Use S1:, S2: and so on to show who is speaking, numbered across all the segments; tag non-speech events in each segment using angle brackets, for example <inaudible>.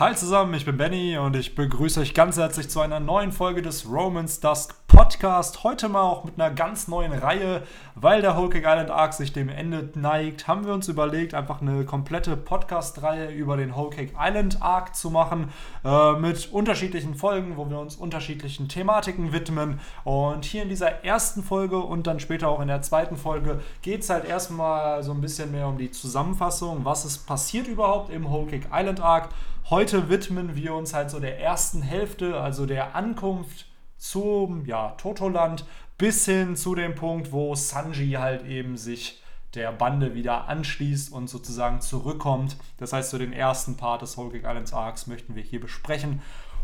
S1: Hi zusammen, ich bin Benny und ich begrüße euch ganz herzlich zu einer neuen Folge des Romans Dusk Podcast. Heute mal auch mit einer ganz neuen Reihe, weil der Cake Island Arc sich dem Ende neigt, haben wir uns überlegt, einfach eine komplette Podcast-Reihe über den Cake Island Arc zu machen, äh, mit unterschiedlichen Folgen, wo wir uns unterschiedlichen Thematiken widmen. Und hier in dieser ersten Folge und dann später auch in der zweiten Folge geht es halt erstmal so ein bisschen mehr um die Zusammenfassung, was ist passiert überhaupt im Cake Island Arc. Heute widmen wir uns halt so der ersten Hälfte, also der Ankunft zum ja, Totoland, bis hin zu dem Punkt, wo Sanji halt eben sich der Bande wieder anschließt und sozusagen zurückkommt. Das heißt, so den ersten Part des Whole Islands Arcs möchten wir hier besprechen.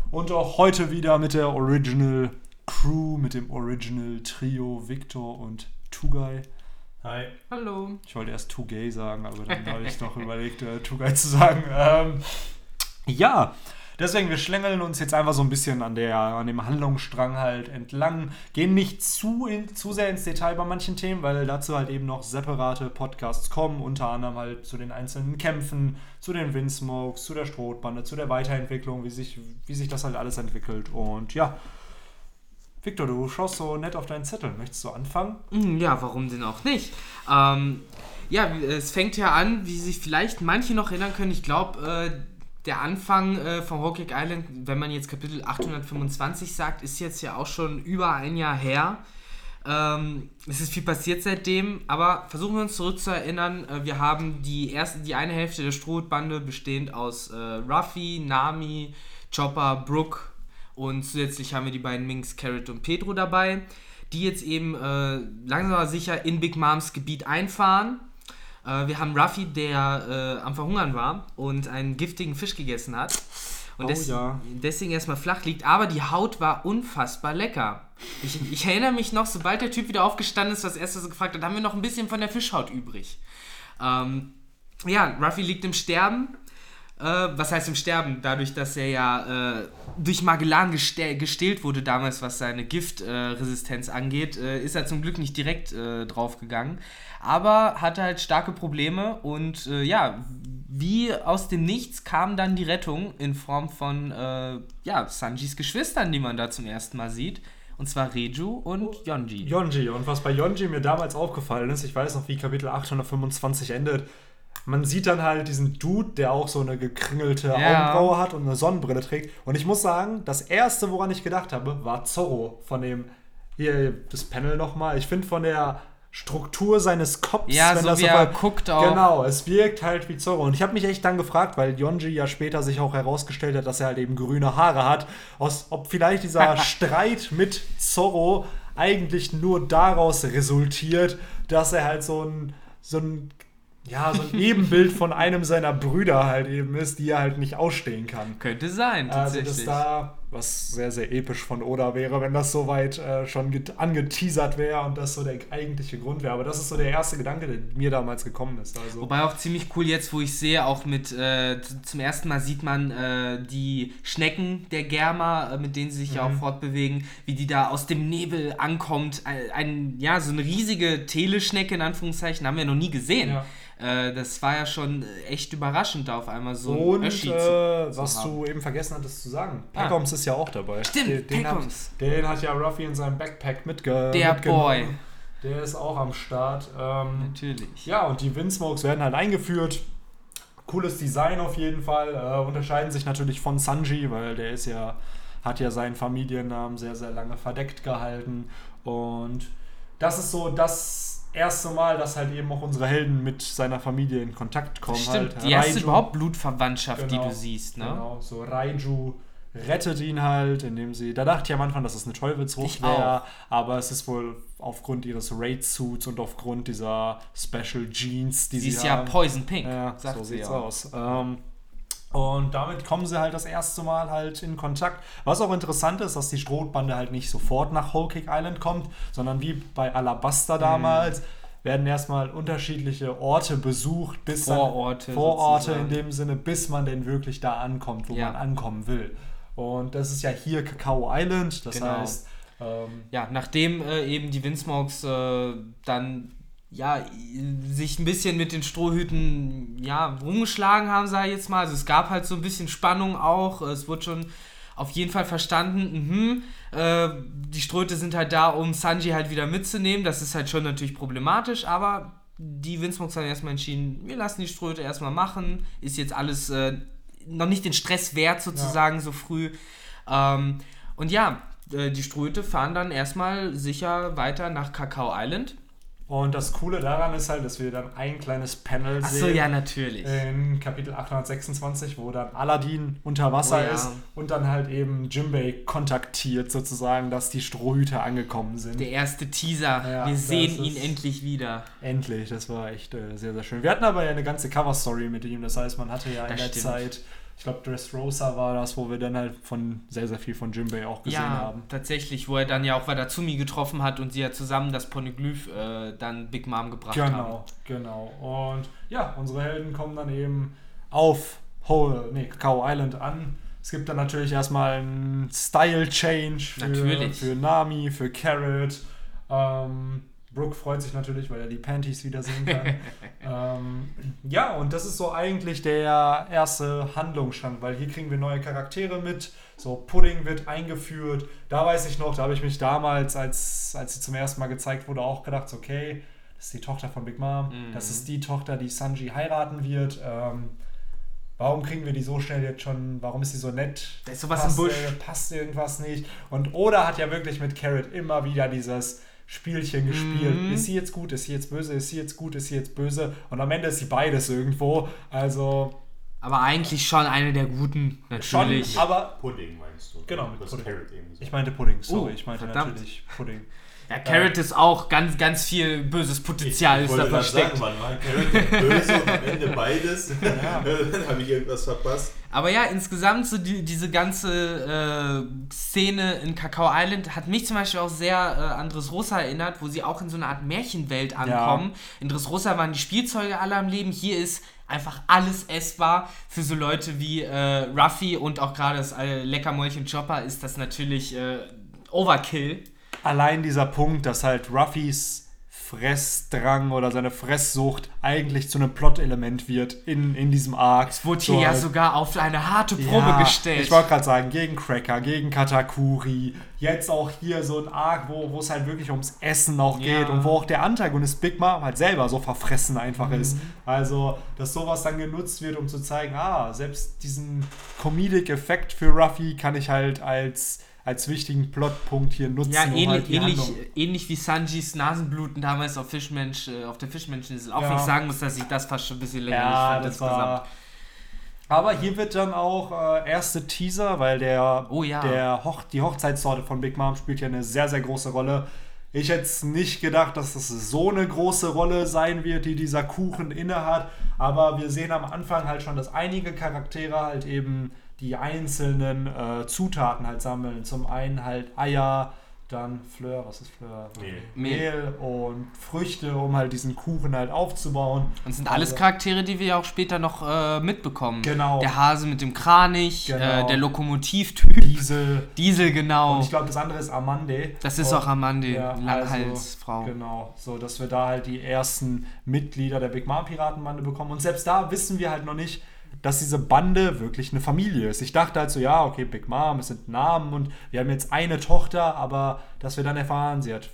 S1: Und auch heute wieder mit der Original Crew, mit dem Original Trio Victor und Tugai.
S2: Hi.
S3: Hallo.
S1: Ich wollte erst Tugay sagen, aber dann habe ich noch <laughs> überlegt, äh, Tugai zu sagen. Ähm, ja, deswegen, wir schlängeln uns jetzt einfach so ein bisschen an, der, an dem Handlungsstrang halt entlang. Gehen nicht zu, in, zu sehr ins Detail bei manchen Themen, weil dazu halt eben noch separate Podcasts kommen, unter anderem halt zu den einzelnen Kämpfen, zu den Windsmokes, zu der Strohbande, zu der Weiterentwicklung, wie sich, wie sich das halt alles entwickelt. Und ja, Victor, du schaust so nett auf deinen Zettel. Möchtest du anfangen?
S3: Hm, Ja, warum denn auch nicht? Ähm, ja, es fängt ja an, wie sich vielleicht manche noch erinnern können. Ich glaube, äh, der Anfang äh, von Hawkeye Island, wenn man jetzt Kapitel 825 sagt, ist jetzt ja auch schon über ein Jahr her. Ähm, es ist viel passiert seitdem, aber versuchen wir uns zurückzuerinnern. Äh, wir haben die erste, die eine Hälfte der Strohbande bestehend aus äh, Ruffy, Nami, Chopper, Brooke und zusätzlich haben wir die beiden Minks, Carrot und Pedro dabei, die jetzt eben äh, langsam aber sicher in Big Moms Gebiet einfahren. Äh, wir haben Ruffy, der äh, am Verhungern war und einen giftigen Fisch gegessen hat. Und
S1: Oh
S3: des
S1: ja.
S3: deswegen erstmal flach liegt, aber die Haut war unfassbar lecker. Ich, ich erinnere mich noch, sobald der Typ wieder aufgestanden ist, was erst was er gefragt hat, haben wir noch ein bisschen von der Fischhaut übrig. Ähm, ja, Ruffy liegt im Sterben. Äh, was heißt im Sterben? Dadurch, dass er ja äh, durch Magellan geste gestählt wurde damals, was seine Giftresistenz angeht, äh, ist er zum Glück nicht direkt äh, draufgegangen. Aber hatte halt starke Probleme und äh, ja, wie aus dem Nichts kam dann die Rettung in Form von äh, ja, Sanjis Geschwistern, die man da zum ersten Mal sieht. Und zwar Reju und Yonji.
S1: Yonji. Und was bei Yonji mir damals aufgefallen ist, ich weiß noch, wie Kapitel 825 endet, man sieht dann halt diesen Dude, der auch so eine gekringelte
S3: Ja.
S1: Augenbraue hat und eine Sonnenbrille trägt. Und ich muss sagen, das erste, woran ich gedacht habe, war Zorro von dem, hier, das Panel nochmal. Ich finde von der Struktur seines Kopfs,
S3: Ja, so wie er
S1: ver-
S3: guckt auch.
S1: Genau, es wirkt halt wie Zorro. Und ich habe mich echt dann gefragt, weil Yonji ja später sich auch herausgestellt hat, dass er halt eben grüne Haare hat, aus, ob vielleicht dieser <laughs> Streit mit Zorro eigentlich nur daraus resultiert, dass er halt so ein, so ein, ja, so ein Ebenbild von einem seiner Brüder halt eben ist, die er halt nicht ausstehen kann.
S3: Könnte sein,
S1: Also,
S3: tatsächlich.
S1: dass da, was sehr, sehr episch von Oda wäre, wenn das soweit äh, schon get- angeteasert wäre und das so der eigentliche Grund wäre. Aber das ist so der erste Gedanke, der mir damals gekommen ist. Also,
S3: Wobei auch ziemlich cool jetzt, wo ich sehe, auch mit äh, zum ersten Mal sieht man äh, die Schnecken der Germa, äh, mit denen sie sich ja auch
S1: Mhm.
S3: fortbewegen, wie die da aus dem Nebel ankommt. Ein, ein, ja, so eine riesige Teleschnecke in Anführungszeichen haben wir noch nie gesehen.
S1: Ja.
S3: Äh, das war ja schon äh, echt überraschend, da auf einmal so ein
S1: und
S3: Öschi
S1: äh,
S3: zu, zu
S1: was
S3: haben.
S1: du eben vergessen hattest zu sagen,
S3: Ah.
S1: Peckoms ist ja auch dabei.
S3: Stimmt,
S1: den, den, hat, den hat ja Ruffy in seinem Backpack mitge
S3: Der
S1: mitgenommen.
S3: Boy.
S1: Der ist auch am Start. Ähm,
S3: Natürlich.
S1: Ja, und die Windsmokes werden halt eingeführt. Cooles Design auf jeden Fall. Äh, unterscheiden sich natürlich von Sanji, weil der ist ja, hat ja seinen Familiennamen sehr, sehr lange verdeckt gehalten. Und das ist so das erste Mal, dass halt eben auch unsere Helden mit seiner Familie in Kontakt kommen.
S3: Stimmt,
S1: halt.
S3: die erste
S1: Raiju-
S3: überhaupt Blutverwandtschaft,
S1: Genau,
S3: die du siehst, ne?
S1: Genau, so Raiju rettet ihn halt, indem sie. Da dachte ich am Anfang, dass es eine Teufelsfrucht
S3: Ich
S1: wäre, aber es ist wohl aufgrund ihres Raid-Suits und aufgrund dieser Special Jeans, die
S3: Sie
S1: sie,
S3: ist ja
S1: haben.
S3: Poison Pink,
S1: Ja,
S3: sagt
S1: so
S3: sie
S1: sieht's
S3: ja.
S1: aus. Ähm, und damit kommen sie halt das erste Mal halt in Kontakt. Was auch interessant ist, dass die Strohbande halt nicht sofort nach Whole Cake Island kommt, sondern wie bei
S3: Mhm.
S1: Alabasta damals werden erstmal unterschiedliche Orte besucht, bis
S3: Vororte
S1: dann, Vororte
S3: sozusagen.
S1: in dem Sinne, bis man denn wirklich da ankommt, wo
S3: Ja.
S1: man ankommen will. Und das ist ja hier Kakao Island, das
S3: Genau.
S1: heißt, ähm,
S3: Ja, nachdem äh, eben die Windsmokes äh, dann ja, sich ein bisschen mit den Strohhüten ja, rumgeschlagen haben, sage ich jetzt mal. Also es gab halt so ein bisschen Spannung auch. Es wurde schon auf jeden Fall verstanden, mh, äh, die Strohhüte sind halt da, um Sanji halt wieder mitzunehmen. Das ist halt schon natürlich problematisch, aber die Windsmogs haben erstmal entschieden, wir lassen die Strohhüte erstmal machen. Ist jetzt alles äh, noch nicht den Stress wert sozusagen ja. so früh. Ähm, und ja, äh, die Strohhüte fahren dann erstmal sicher weiter nach Kakao Island.
S1: Und das Coole daran ist halt, dass wir dann ein kleines Panel
S3: Ach
S1: sehen.
S3: Achso, ja, natürlich.
S1: In Kapitel 826, wo dann Aladdin unter Wasser oh, ja. ist und dann halt eben Jimbei kontaktiert, sozusagen, dass die Strohhüter angekommen sind.
S3: Der erste Teaser. Ja, wir sehen ihn endlich wieder.
S1: Endlich, das war echt äh, sehr, sehr schön. Wir hatten aber ja eine ganze Cover-Story mit ihm, das heißt, man hatte ja das in der stimmt. Zeit ich glaube, Dressrosa war das, wo wir dann halt von sehr, sehr viel von Jimbei auch gesehen ja, haben.
S3: tatsächlich, wo er dann ja auch Wadatsumi getroffen hat und sie ja zusammen das Poneglyph äh, dann Big Mom gebracht
S1: genau,
S3: haben.
S1: Genau, genau. Und ja, unsere Helden kommen dann eben auf Whole, nee, Kakao Island an. Es gibt dann natürlich erstmal einen Style-Change für, für Nami, für Carrot. Ähm, Brooke freut sich natürlich, weil er die Panties wieder sehen kann. <laughs> ähm, ja, und das ist so eigentlich der erste Handlungsstand, weil hier kriegen wir neue Charaktere mit. So, Pudding wird eingeführt. Da weiß ich noch, da habe ich mich damals, als, als sie zum ersten Mal gezeigt wurde, auch gedacht, okay, das ist die Tochter von Big Mom. Mhm. Das ist die Tochter, die Sanji heiraten wird. Ähm, warum kriegen wir die so schnell jetzt schon? Warum ist sie so nett?
S3: Da ist sowas passt, im Busch.
S1: Äh, passt irgendwas nicht. Und Oda hat ja wirklich mit Carrot immer wieder dieses Spielchen gespielt. Mhm. Ist sie jetzt gut, ist sie jetzt böse, ist sie jetzt gut, ist sie jetzt böse? Und am Ende ist sie beides irgendwo. Also.
S3: Aber eigentlich schon eine der guten, natürlich.
S1: Schon, aber
S2: Pudding meinst du?
S1: Genau, mit Pudding. Ich meinte Pudding, sorry, oh, ich meinte verdammt. natürlich Pudding.
S3: Ja, Carrot äh, ist auch ganz, ganz viel böses Potenzial ich, ich ist da versteckt.
S2: Sagen, man war Carrot böse und am Ende <laughs> beides. Ja. <laughs> Dann habe ich irgendwas verpasst.
S3: Aber ja, insgesamt so die, diese ganze äh, Szene in Kakao Island hat mich zum Beispiel auch sehr äh, an Dressrosa erinnert, wo sie auch in so einer Art Märchenwelt ankommen. Ja. In Dressrosa waren die Spielzeuge alle am Leben. Hier ist einfach alles essbar. Für so Leute wie äh, Ruffy und auch gerade das äh, Leckermäulchen Chopper ist das natürlich äh, Overkill
S1: allein dieser Punkt, dass halt Ruffys Fressdrang oder seine Fresssucht eigentlich zu einem Plot-Element wird in, in diesem Arc.
S3: Es wurde hier so ja halt, sogar auf eine harte Probe ja, gestellt.
S1: Ich wollte gerade sagen, gegen Cracker, gegen Katakuri. Jetzt auch hier so ein Arc, wo es halt wirklich ums Essen auch ja. geht und wo auch der Antagonist Big Mom halt selber so verfressen einfach mhm. ist. Also, dass sowas dann genutzt wird, um zu zeigen, ah, selbst diesen Comedic-Effekt für Ruffy kann ich halt als als wichtigen Plotpunkt hier nutzen.
S3: Ja, ähnlich, um halt ähnlich, ähnlich wie Sanjis Nasenbluten damals auf, Fischmensch, äh, auf der Fischmenscheninsel. Auch ja. wenn ich sagen muss, dass ich das fast schon ein bisschen länger ja, fand. Das war,
S1: aber hier wird dann auch äh, erste Teaser, weil der,
S3: oh, ja.
S1: der Hoch, die Hochzeitssorte von Big Mom spielt ja eine sehr, sehr große Rolle. Ich hätte nicht gedacht, dass das so eine große Rolle sein wird, die dieser Kuchen innehat. Aber wir sehen am Anfang halt schon, dass einige Charaktere halt eben die einzelnen äh, Zutaten halt sammeln. Zum einen halt Eier, dann Fleur, was ist Fleur?
S2: Mehl.
S1: Mehl und Früchte, um halt diesen Kuchen halt aufzubauen.
S3: Und sind alles also, Charaktere, die wir ja auch später noch äh, mitbekommen.
S1: Genau.
S3: Der Hase mit dem Kranich, äh, genau. äh, der Lokomotivtyp.
S1: Diesel.
S3: Diesel, genau.
S1: Und ich glaube, das andere ist Amande.
S3: Das ist
S1: und,
S3: auch Amande, ja, Langhalsfrau.
S1: Also, genau, so dass wir da halt die ersten Mitglieder der Big Mom Piratenbande bekommen. Und selbst da wissen wir halt noch nicht, dass diese Bande wirklich eine Familie ist. Ich dachte halt so, ja, okay, Big Mom, es sind Namen und wir haben jetzt eine Tochter, aber dass wir dann erfahren, sie hat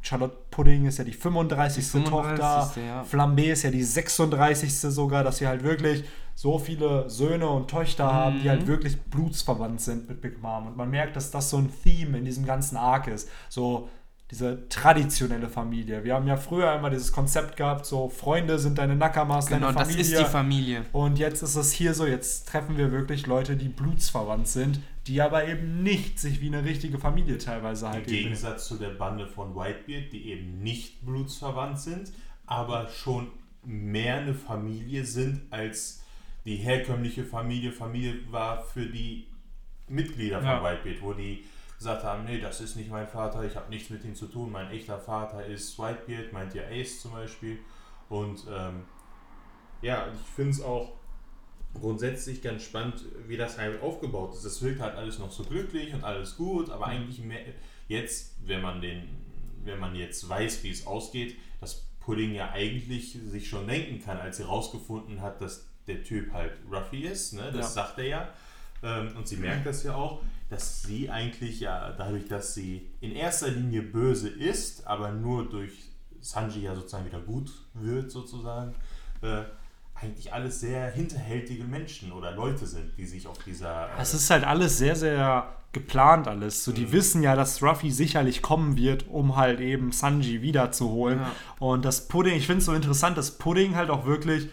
S1: Charlotte Pudding ist ja die 35. Die 35. Tochter, ja. Flambé ist ja die 36. sogar, dass wir halt wirklich so viele Söhne und Töchter mhm. haben, die halt mhm. wirklich blutsverwandt sind mit Big Mom. Und man merkt, dass das so ein Theme in diesem ganzen Arc ist. So, diese traditionelle Familie. Wir haben ja früher immer dieses Konzept gehabt, so Freunde sind deine Nakamas, genau, deine Familie.
S3: das ist die Familie.
S1: Und jetzt ist es hier so, jetzt treffen wir wirklich Leute, die blutsverwandt sind, die aber eben nicht sich wie eine richtige Familie teilweise halt.
S2: Im Gegensatz zu der Bande von Whitebeard, die eben nicht blutsverwandt sind, aber schon mehr eine Familie sind, als die herkömmliche Familie Familie war für die Mitglieder von ja. Whitebeard, wo die gesagt haben, nee, das ist nicht mein Vater, ich habe nichts mit ihm zu tun, mein echter Vater ist Whitebeard, meint ihr Ace zum Beispiel. Und ähm, ja, ich finde es auch grundsätzlich ganz spannend, wie das halt aufgebaut ist. Es wirkt halt alles noch so glücklich und alles gut, aber eigentlich mehr, jetzt, wenn man den, wenn man jetzt weiß, wie es ausgeht, das Pudding ja eigentlich sich schon denken kann, als sie rausgefunden hat, dass der Typ halt Ruffy ist, ne? das
S1: Ja.
S2: sagt er ja. Ähm, und sie merkt das ja auch, dass sie eigentlich ja dadurch, dass sie in erster Linie böse ist, aber nur durch Sanji ja sozusagen wieder gut wird, sozusagen, äh, eigentlich alles sehr hinterhältige Menschen oder Leute sind, die sich auf dieser. Äh,
S1: Es ist halt alles sehr, sehr geplant alles. So, die wissen ja, dass Ruffy sicherlich kommen wird, um halt eben Sanji wiederzuholen.
S3: Ja.
S1: Und das Pudding, ich finde es so interessant, dass Pudding halt auch wirklich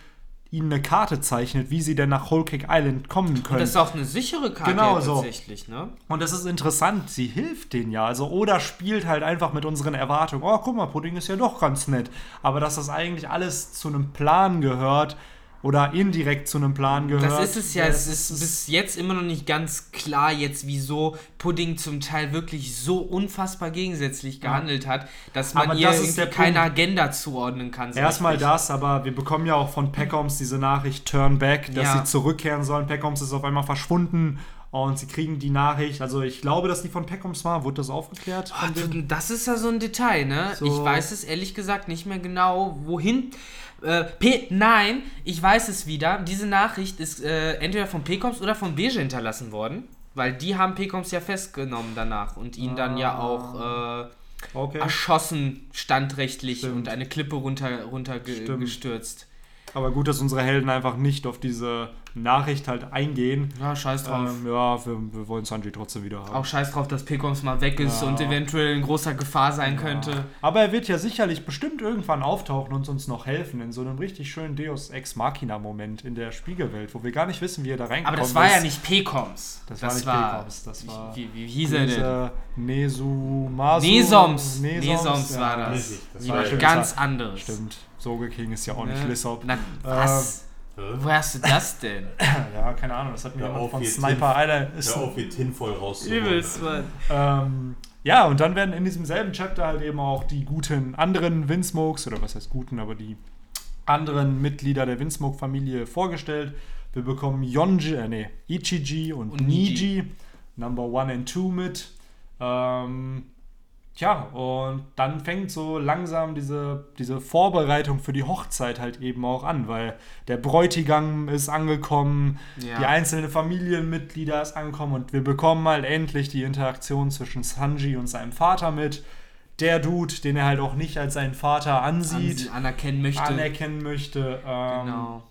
S1: ihnen eine Karte zeichnet, wie sie denn nach Whole Cake Island kommen können.
S3: Das ist auch eine sichere Karte
S1: Genau
S3: ja
S1: so.
S3: tatsächlich, ne?
S1: Und das ist interessant, sie hilft denen ja. Also Oda spielt halt einfach mit unseren Erwartungen. Oh, guck mal, Pudding ist ja doch ganz nett. Aber dass das eigentlich alles zu einem Plan gehört oder indirekt zu einem Plan gehört.
S3: Das ist es ja,
S1: das
S3: es ist bis jetzt immer noch nicht ganz klar jetzt, wieso Pudding zum Teil wirklich so unfassbar gegensätzlich gehandelt hat, dass man
S1: Aber
S3: ihr
S1: das
S3: keine
S1: Punkt.
S3: Agenda zuordnen kann. so
S1: Erstmal
S3: richtig.
S1: das, aber wir bekommen ja auch von Peckoms diese Nachricht Turn Back, dass
S3: Ja.
S1: sie zurückkehren sollen. Peckoms ist auf einmal verschwunden und sie kriegen die Nachricht. Also ich glaube, dass die von Peckoms war. Wurde das aufgeklärt? Dem?
S3: das ist ja so ein Detail, ne?
S1: So.
S3: Ich weiß es ehrlich gesagt nicht mehr genau, wohin. Äh, P nein, ich weiß es wieder. Diese Nachricht ist äh, entweder von PCOMS oder von Beige hinterlassen worden. Weil die haben PCOMS ja festgenommen danach und ihn dann ja auch äh,
S1: Okay.
S3: erschossen, standrechtlich
S1: Stimmt.
S3: und eine Klippe runter, runter ge
S1: Stimmt.
S3: gestürzt.
S1: Aber gut, dass unsere Helden einfach nicht auf diese Nachricht halt eingehen.
S3: Ja, scheiß drauf.
S1: Ähm, ja, wir, wir wollen Sanji trotzdem wieder haben.
S3: Auch scheiß drauf, dass PCOMS mal weg ist
S1: Ja.
S3: und eventuell in großer Gefahr sein könnte.
S1: Aber er wird ja sicherlich bestimmt irgendwann auftauchen und uns noch helfen in so einem richtig schönen Deus Ex Machina Moment in der Spiegelwelt, wo wir gar nicht wissen, wie er da reinkommt.
S3: Aber das war ja nicht PCOMS.
S1: Das war nicht PCOMS, das war
S3: Wie, wie, wie hieß er denn?
S1: Nesumasu.
S3: Nesoms.
S1: Nesoms,
S3: Nesoms war
S1: ja.
S3: das.
S2: Das war ja-
S3: ganz anderes.
S1: Stimmt. Soge King ist ja auch nicht
S3: Ne?
S1: Lissop.
S3: Na, was?
S2: Hä?
S3: Wo hast du das denn? <laughs>
S1: Ja, keine Ahnung, das hat mir jemand von Sniper Island.
S2: Hör auf, hier Tinfoil rauszuholen.
S3: Übelst, Mann.
S1: Ähm, ja, und dann werden in diesem selben Chapter halt eben auch die guten anderen Windsmokes, oder was heißt guten, aber die anderen Mitglieder der Windsmoke-Familie vorgestellt. Wir bekommen Yonji, äh, nee, Ichiji und,
S3: Und
S1: Niji,
S3: Niji.
S1: Number One and Two mit. Ähm, tja, und dann fängt so langsam diese, diese Vorbereitung für die Hochzeit halt eben auch an, weil der Bräutigam ist angekommen,
S3: Ja.
S1: die einzelnen Familienmitglieder ist angekommen und wir bekommen halt endlich die Interaktion zwischen Sanji und seinem Vater mit. Der Dude, den er halt auch nicht als seinen Vater ansieht,
S3: An, anerkennen möchte.
S1: anerkennen möchte. Ähm,
S3: genau.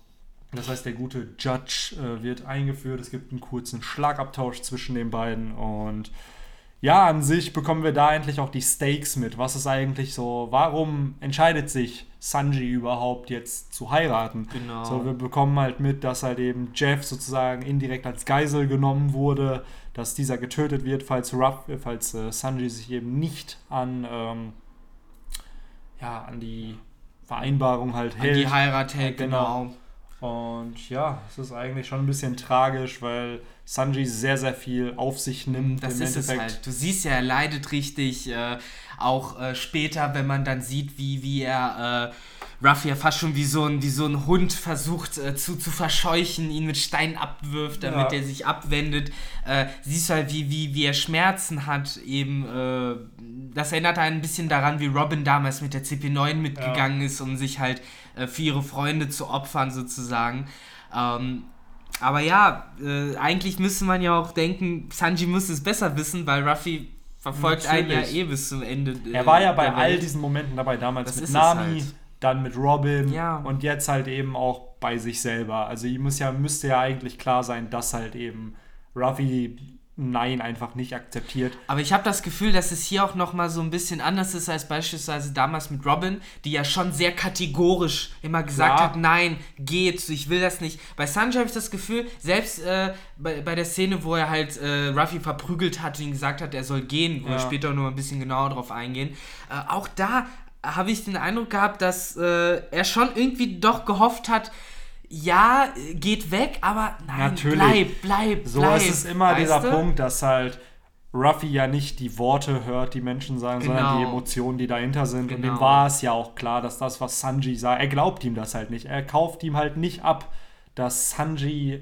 S1: Das heißt, der gute Judge äh, wird eingeführt. Es gibt einen kurzen Schlagabtausch zwischen den beiden. Und ja, an sich bekommen wir da endlich auch die Stakes mit. Was ist eigentlich so, warum entscheidet sich Sanji überhaupt jetzt zu heiraten?
S3: Genau.
S1: So, wir bekommen halt mit, dass halt eben Jeff sozusagen indirekt als Geisel genommen wurde, dass dieser getötet wird, falls, Ruff, äh, falls äh, Sanji sich eben nicht an, ähm, ja, an die Vereinbarung halt
S3: An
S1: hält.
S3: die Heirat hält,
S1: Genau.
S3: genau.
S1: Und ja, es ist eigentlich schon ein bisschen tragisch, weil Sanji sehr, sehr viel auf sich nimmt.
S3: Das ist es
S1: Endeffekt.
S3: halt. Du siehst ja, er leidet richtig. Äh, auch äh, später, wenn man dann sieht, wie, wie er äh, Ruffy ja fast schon wie so ein, wie so ein Hund versucht äh, zu, zu verscheuchen, ihn mit Steinen abwirft, damit
S1: Ja.
S3: er sich abwendet. Äh, siehst du halt, wie, wie, wie er Schmerzen hat. Eben, äh, das erinnert einen ein bisschen daran, wie Robin damals mit der CP9 mitgegangen ist, um sich halt äh, für ihre Freunde zu opfern, sozusagen. Ähm, aber ja, äh, eigentlich müsste man ja auch denken, Sanji müsste es besser wissen, weil Ruffy verfolgt einen ja
S1: Natürlich.
S3: eh bis zum Ende. äh,
S1: Er war ja bei all diesen Momenten dabei, damals
S3: Das
S1: mit Nami,
S3: halt.
S1: dann mit Robin
S3: Ja.
S1: und jetzt halt eben auch bei sich selber. Also ihm muss ja, müsste ja eigentlich klar sein, dass halt eben Ruffy Nein einfach nicht akzeptiert.
S3: Aber ich habe das Gefühl, dass es hier auch nochmal so ein bisschen anders ist als beispielsweise damals mit Robin, die ja schon sehr kategorisch immer gesagt
S1: Klar.
S3: hat, nein, geht, ich will das nicht. Bei Sanji habe ich das Gefühl, selbst äh, bei, bei der Szene, wo er halt äh, Ruffy verprügelt hat und ihm gesagt hat, er soll gehen, wo wir
S1: Ja.
S3: später noch ein bisschen genauer drauf eingehen, äh, auch da habe ich den Eindruck gehabt, dass äh, er schon irgendwie doch gehofft hat, ja, äh, geht weg, aber nein,
S1: Natürlich.
S3: bleib, bleib,
S1: So
S3: bleib.
S1: ist es immer dieser
S3: du?
S1: Punkt, dass halt Ruffy ja nicht die Worte hört, die Menschen sagen, sondern die
S3: Genau.
S1: Emotionen, die dahinter sind. Und
S3: Genau.
S1: dem war es ja auch klar, dass das, was Sanji sagt, er glaubt ihm das halt nicht. Er kauft ihm halt nicht ab, dass Sanji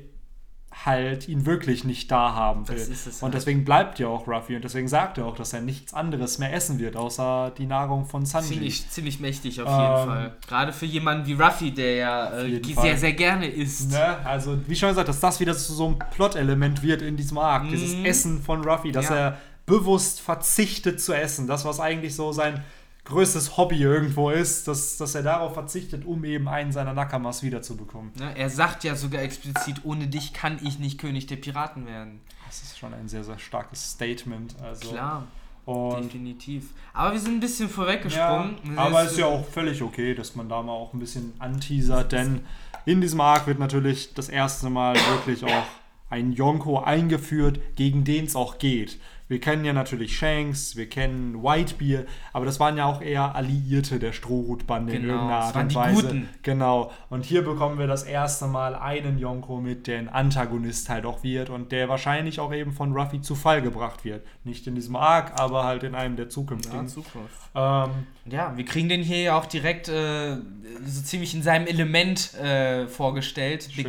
S1: halt ihn wirklich nicht da haben will. Und
S3: halt.
S1: deswegen bleibt ja auch Ruffy und deswegen sagt er auch, dass er nichts anderes mehr essen wird, außer die Nahrung von Sanji.
S3: Ziemlich, ziemlich mächtig auf
S1: Ähm,
S3: jeden Fall. Gerade für jemanden wie Ruffy, der ja äh, sehr,
S1: Fall.
S3: sehr gerne isst.
S1: Ne? Also, wie schon gesagt, dass das wieder zu so einem Plot-Element wird in diesem Arc. Dieses
S3: Mhm.
S1: Essen von Ruffy, dass
S3: Ja.
S1: er bewusst verzichtet zu essen. Das, was eigentlich so sein größtes Hobby irgendwo ist, dass, dass er darauf verzichtet, um eben einen seiner Nakamas wiederzubekommen.
S3: Ne? Er sagt ja sogar explizit, ohne dich kann ich nicht König der Piraten werden.
S1: Das ist schon ein sehr, sehr starkes Statement. Also,
S3: Klar,
S1: Und
S3: definitiv. Aber wir sind ein bisschen
S1: Ja,
S3: vorweggesprungen.
S1: aber
S3: Es-
S1: ist ja auch völlig okay, dass man da mal auch ein bisschen anteasert, denn in diesem Arc wird natürlich das erste Mal wirklich auch ein Yonko eingeführt, gegen den es auch geht. Wir kennen ja natürlich Shanks, wir kennen Whitebeard, aber das waren ja auch eher Alliierte der Strohhutbande in
S3: Genau,
S1: irgendeiner
S3: das
S1: Art und Weise.
S3: Guten.
S1: Genau. Und hier bekommen wir das erste Mal einen Yonko mit, der ein Antagonist halt auch wird und der wahrscheinlich auch eben von Ruffy zu Fall gebracht wird. Nicht in diesem Arc, aber halt in einem der
S3: Ja,
S1: zukünftigen.
S3: Zukunft.
S1: ähm,
S3: Ja, wir kriegen den hier ja auch direkt äh, so ziemlich in seinem Element äh, vorgestellt. Big?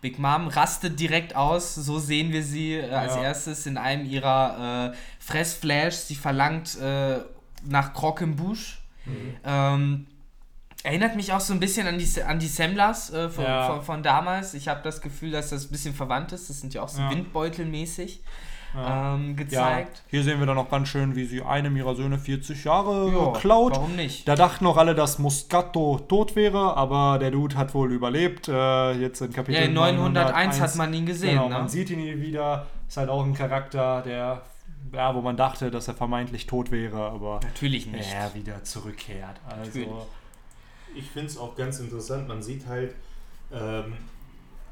S3: Big Mom rastet direkt aus, so sehen wir sie äh, als
S1: Ja.
S3: erstes in einem ihrer äh, Fressflashs. Sie verlangt äh, nach Croquembouche.
S1: Mhm.
S3: Ähm, erinnert mich auch so ein bisschen an die, an die Semlas äh, von,
S1: Ja.
S3: von, von damals. Ich habe das Gefühl, dass das ein bisschen verwandt ist. Das sind ja auch so
S1: Ja.
S3: Windbeutelmäßig
S1: Ja.
S3: ähm,
S1: Ja,
S3: gezeigt.
S1: hier sehen wir dann auch ganz schön, wie sie einem ihrer Söhne 40 Jahre
S3: Ja,
S1: klaut.
S3: warum nicht?
S1: Da dachten noch alle, dass Moscato tot wäre, aber der Dude hat wohl überlebt. Äh, jetzt in Kapitel
S3: Ja, in 901 hat man ihn gesehen.
S1: Genau,
S3: ne?
S1: man sieht ihn hier wieder. Ist halt auch ein Charakter, der, ja, wo man dachte, dass er vermeintlich tot wäre, aber
S3: Natürlich nicht.
S1: er wieder zurückkehrt. Also,
S3: Natürlich.
S2: Ich finde es auch ganz interessant, man sieht halt ähm,